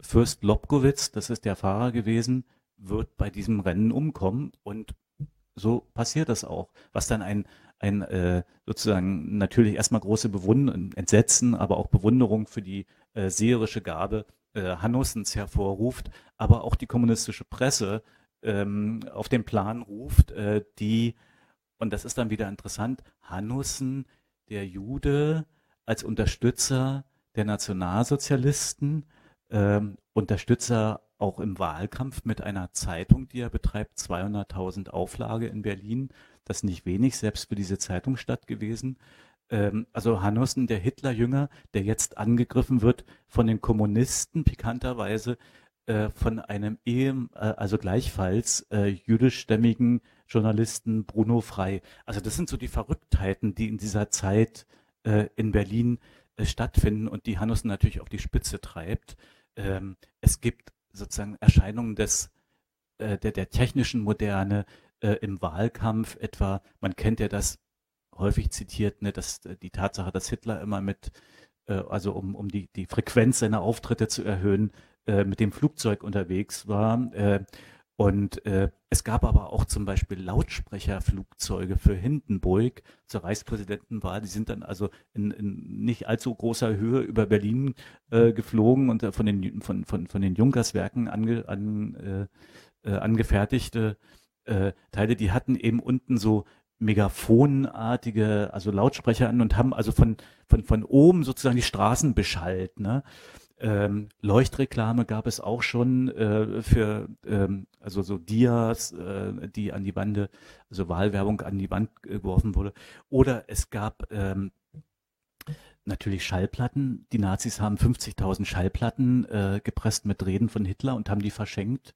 Fürst Lobkowitz, das ist der Fahrer gewesen, wird bei diesem Rennen umkommen und so passiert das auch, was dann ein, ein äh, sozusagen natürlich erstmal große Bewunderung, Entsetzen, aber auch Bewunderung für die äh, seherische Gabe äh, Hannussens hervorruft, aber auch die kommunistische Presse ähm, auf den Plan ruft, äh, die, und das ist dann wieder interessant, Hannussen, der Jude, als Unterstützer der Nationalsozialisten, ähm, Unterstützer auch im Wahlkampf mit einer Zeitung, die er betreibt, 200.000 Auflage in Berlin. Das ist nicht wenig, selbst für diese Zeitung gewesen. Ähm, also Hannussen, der Hitlerjünger, der jetzt angegriffen wird von den Kommunisten, pikanterweise äh, von einem ehem, äh, also gleichfalls äh, jüdischstämmigen Journalisten Bruno Frei. Also das sind so die Verrücktheiten, die in dieser Zeit äh, in Berlin äh, stattfinden und die Hannussen natürlich auf die Spitze treibt ähm, es gibt sozusagen Erscheinungen des, äh, der, der technischen Moderne äh, im Wahlkampf etwa. Man kennt ja das häufig zitiert, ne, dass äh, die Tatsache, dass Hitler immer mit, äh, also um, um die, die Frequenz seiner Auftritte zu erhöhen, äh, mit dem Flugzeug unterwegs war. Und äh, es gab aber auch zum Beispiel Lautsprecherflugzeuge für Hindenburg zur Reichspräsidentenwahl. Die sind dann also in, in nicht allzu großer Höhe über Berlin äh, geflogen und äh, von den von von von den Junkerswerken ange, an, äh, äh, angefertigte äh, Teile. Die hatten eben unten so Megaphonartige, also Lautsprecher an und haben also von von von oben sozusagen die Straßen beschallt. Ne? Ähm, Leuchtreklame gab es auch schon äh, für ähm, also so Dias, äh, die an die Wände, also Wahlwerbung an die Wand geworfen wurde. Oder es gab ähm, natürlich Schallplatten. Die Nazis haben 50.000 Schallplatten äh, gepresst mit Reden von Hitler und haben die verschenkt.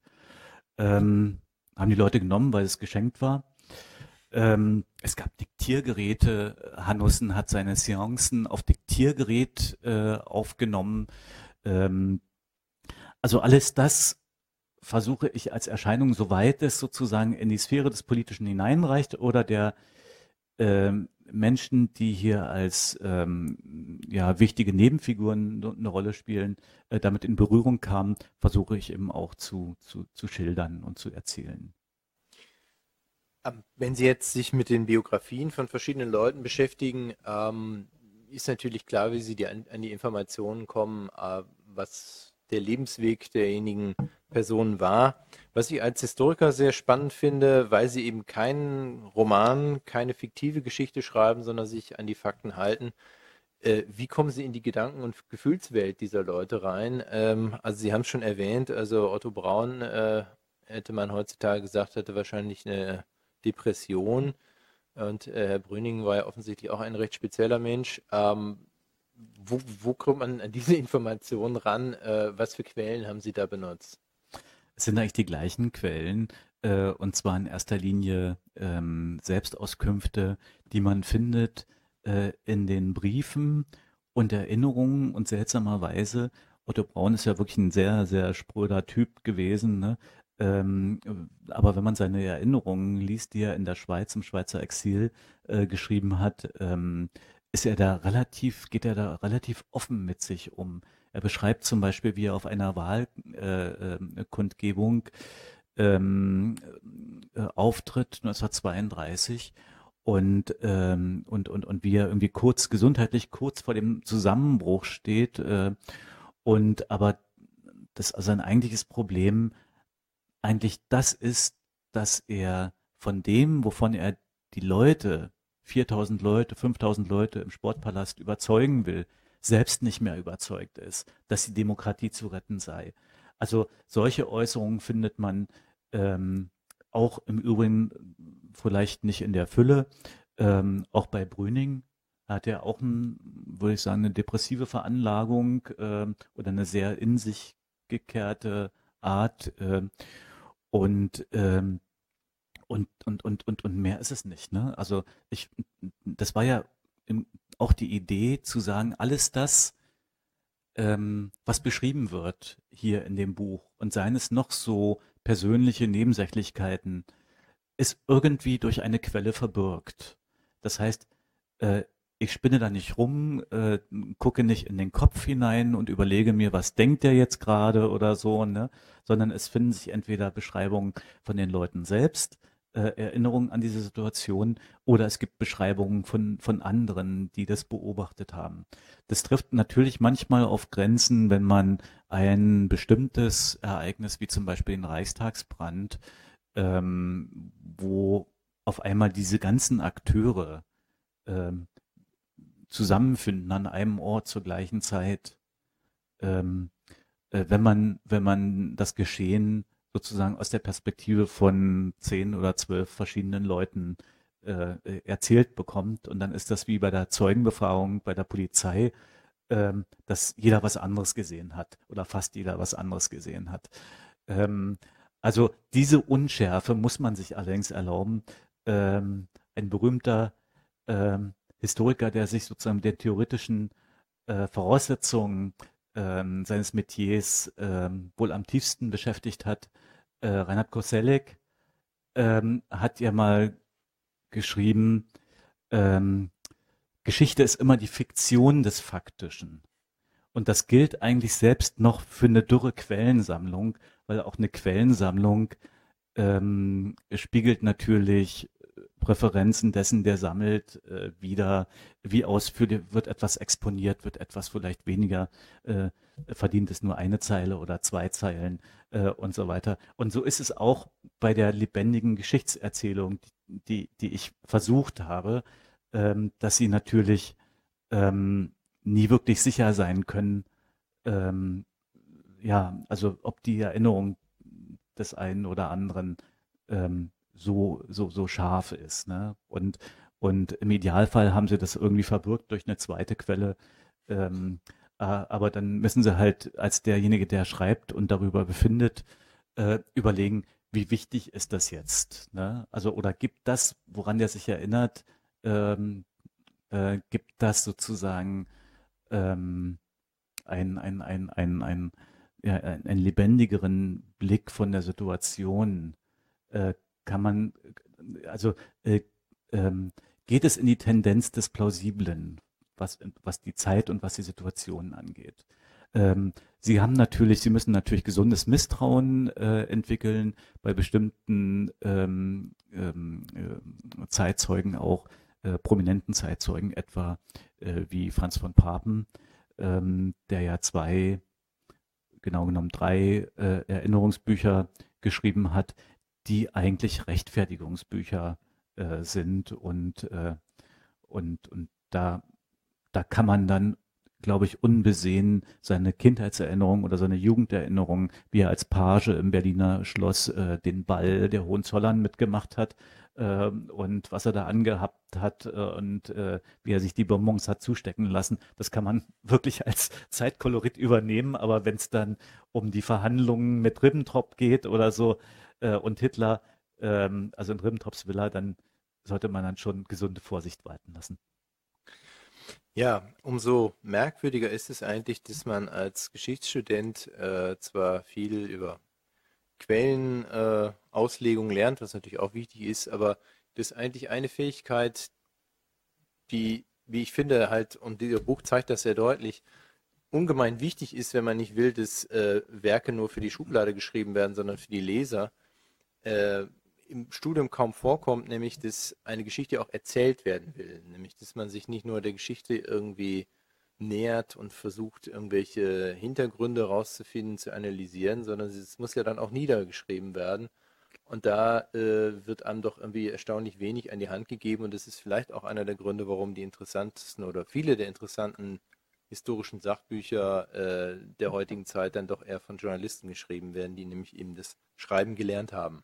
Ähm, haben die Leute genommen, weil es geschenkt war. Ähm, es gab Diktiergeräte. Hanussen hat seine Seancen auf Diktiergerät äh, aufgenommen. Ähm, also alles das versuche ich als Erscheinung, soweit es sozusagen in die Sphäre des Politischen hineinreicht oder der ähm, Menschen, die hier als ähm, ja, wichtige Nebenfiguren eine Rolle spielen, äh, damit in Berührung kamen, versuche ich eben auch zu, zu, zu schildern und zu erzählen. Ähm, wenn Sie jetzt sich mit den Biografien von verschiedenen Leuten beschäftigen, ähm, ist natürlich klar, wie Sie die, an, an die Informationen kommen, äh, was der Lebensweg derjenigen Personen war. Was ich als Historiker sehr spannend finde, weil Sie eben keinen Roman, keine fiktive Geschichte schreiben, sondern sich an die Fakten halten. Äh, wie kommen Sie in die Gedanken- und Gefühlswelt dieser Leute rein? Ähm, also Sie haben es schon erwähnt, also Otto Braun, äh, hätte man heutzutage gesagt, hatte wahrscheinlich eine Depression. Und äh, Herr Brüning war ja offensichtlich auch ein recht spezieller Mensch. Ähm, wo, wo, kommt man an diese Informationen ran? Äh, was für Quellen haben Sie da benutzt? Es sind eigentlich die gleichen Quellen, äh, und zwar in erster Linie ähm, Selbstauskünfte, die man findet äh, in den Briefen und Erinnerungen und seltsamerweise, Otto Braun ist ja wirklich ein sehr, sehr spröder Typ gewesen, ne? Ähm, aber wenn man seine Erinnerungen liest, die er in der Schweiz im Schweizer Exil äh, geschrieben hat, ähm, ist er da relativ, geht er da relativ offen mit sich um. Er beschreibt zum Beispiel, wie er auf einer Wahlkundgebung äh, ähm, äh, auftritt 1932 und, ähm, und, und, und wie er irgendwie kurz, gesundheitlich kurz vor dem Zusammenbruch steht äh, und aber das, also sein eigentliches Problem eigentlich das ist, dass er von dem, wovon er die Leute, 4000 Leute, 5000 Leute im Sportpalast überzeugen will, selbst nicht mehr überzeugt ist, dass die Demokratie zu retten sei. Also solche Äußerungen findet man ähm, auch im Übrigen vielleicht nicht in der Fülle, ähm, auch bei Brüning hat er auch, ein, würde ich sagen, eine depressive Veranlagung äh, oder eine sehr in sich gekehrte Art. Äh, und, ähm, und, und, und, und, und mehr ist es nicht. Ne? Also ich, das war ja im, auch die Idee zu sagen, alles das, ähm, was beschrieben wird hier in dem Buch und seien es noch so persönliche Nebensächlichkeiten, ist irgendwie durch eine Quelle verbürgt. Das heißt, äh, ich spinne da nicht rum, äh, gucke nicht in den Kopf hinein und überlege mir, was denkt der jetzt gerade oder so, ne? sondern es finden sich entweder Beschreibungen von den Leuten selbst, äh, Erinnerungen an diese Situation oder es gibt Beschreibungen von, von anderen, die das beobachtet haben. Das trifft natürlich manchmal auf Grenzen, wenn man ein bestimmtes Ereignis wie zum Beispiel den Reichstagsbrand, ähm, wo auf einmal diese ganzen Akteure ähm, zusammenfinden an einem Ort zur gleichen Zeit. Ähm, äh, wenn man, wenn man das Geschehen sozusagen aus der Perspektive von zehn oder zwölf verschiedenen Leuten äh, erzählt bekommt. Und dann ist das wie bei der Zeugenbefragung bei der Polizei, ähm, dass jeder was anderes gesehen hat oder fast jeder was anderes gesehen hat. Ähm, also diese Unschärfe muss man sich allerdings erlauben. Ähm, ein berühmter ähm, Historiker, der sich sozusagen der theoretischen äh, Voraussetzungen ähm, seines Metiers ähm, wohl am tiefsten beschäftigt hat, äh, Reinhard Koselleck, ähm, hat ja mal geschrieben, ähm, Geschichte ist immer die Fiktion des Faktischen. Und das gilt eigentlich selbst noch für eine dürre Quellensammlung, weil auch eine Quellensammlung ähm, spiegelt natürlich Präferenzen dessen, der sammelt, äh, wieder, wie ausführlich wird etwas exponiert, wird etwas vielleicht weniger, äh, verdient es nur eine Zeile oder zwei Zeilen äh, und so weiter. Und so ist es auch bei der lebendigen Geschichtserzählung, die, die ich versucht habe, ähm, dass sie natürlich ähm, nie wirklich sicher sein können, ähm, ja, also ob die Erinnerung des einen oder anderen ähm, so, so, so scharf ist. Ne? Und, und im Idealfall haben sie das irgendwie verbirgt durch eine zweite Quelle. Ähm, äh, aber dann müssen sie halt als derjenige, der schreibt und darüber befindet, äh, überlegen, wie wichtig ist das jetzt? Ne? Also, oder gibt das, woran der sich erinnert, ähm, äh, gibt das sozusagen ähm, ein, ein, ein, ein, ein, ja, einen lebendigeren Blick von der Situation? Kann man, also äh, ähm, geht es in die Tendenz des Plausiblen, was, was die Zeit und was die Situation angeht. Ähm, sie haben natürlich, sie müssen natürlich gesundes Misstrauen äh, entwickeln, bei bestimmten ähm, ähm, äh, Zeitzeugen auch, äh, prominenten Zeitzeugen, etwa äh, wie Franz von Papen, ähm, der ja zwei, genau genommen drei äh, Erinnerungsbücher geschrieben hat, die eigentlich Rechtfertigungsbücher äh, sind und, äh, und, und da, da kann man dann, glaube ich, unbesehen seine Kindheitserinnerung oder seine Jugenderinnerung, wie er als Page im Berliner Schloss äh, den Ball der Hohenzollern mitgemacht hat, ähm, und was er da angehabt hat äh, und äh, wie er sich die Bonbons hat zustecken lassen, das kann man wirklich als Zeitkolorit übernehmen. Aber wenn es dann um die Verhandlungen mit Ribbentrop geht oder so äh, und Hitler, ähm, also in Ribbentrops Villa, dann sollte man dann schon gesunde Vorsicht walten lassen. Ja, umso merkwürdiger ist es eigentlich, dass man als Geschichtsstudent äh, zwar viel über Quellenauslegung äh, lernt, was natürlich auch wichtig ist, aber das ist eigentlich eine Fähigkeit, die, wie ich finde, halt, und dieser Buch zeigt das sehr deutlich, ungemein wichtig ist, wenn man nicht will, dass äh, Werke nur für die Schublade geschrieben werden, sondern für die Leser, äh, im Studium kaum vorkommt, nämlich dass eine Geschichte auch erzählt werden will, nämlich dass man sich nicht nur der Geschichte irgendwie nähert und versucht, irgendwelche Hintergründe rauszufinden, zu analysieren, sondern es muss ja dann auch niedergeschrieben werden. Und da äh, wird einem doch irgendwie erstaunlich wenig an die Hand gegeben. Und das ist vielleicht auch einer der Gründe, warum die interessantesten oder viele der interessanten historischen Sachbücher äh, der heutigen Zeit dann doch eher von Journalisten geschrieben werden, die nämlich eben das Schreiben gelernt haben.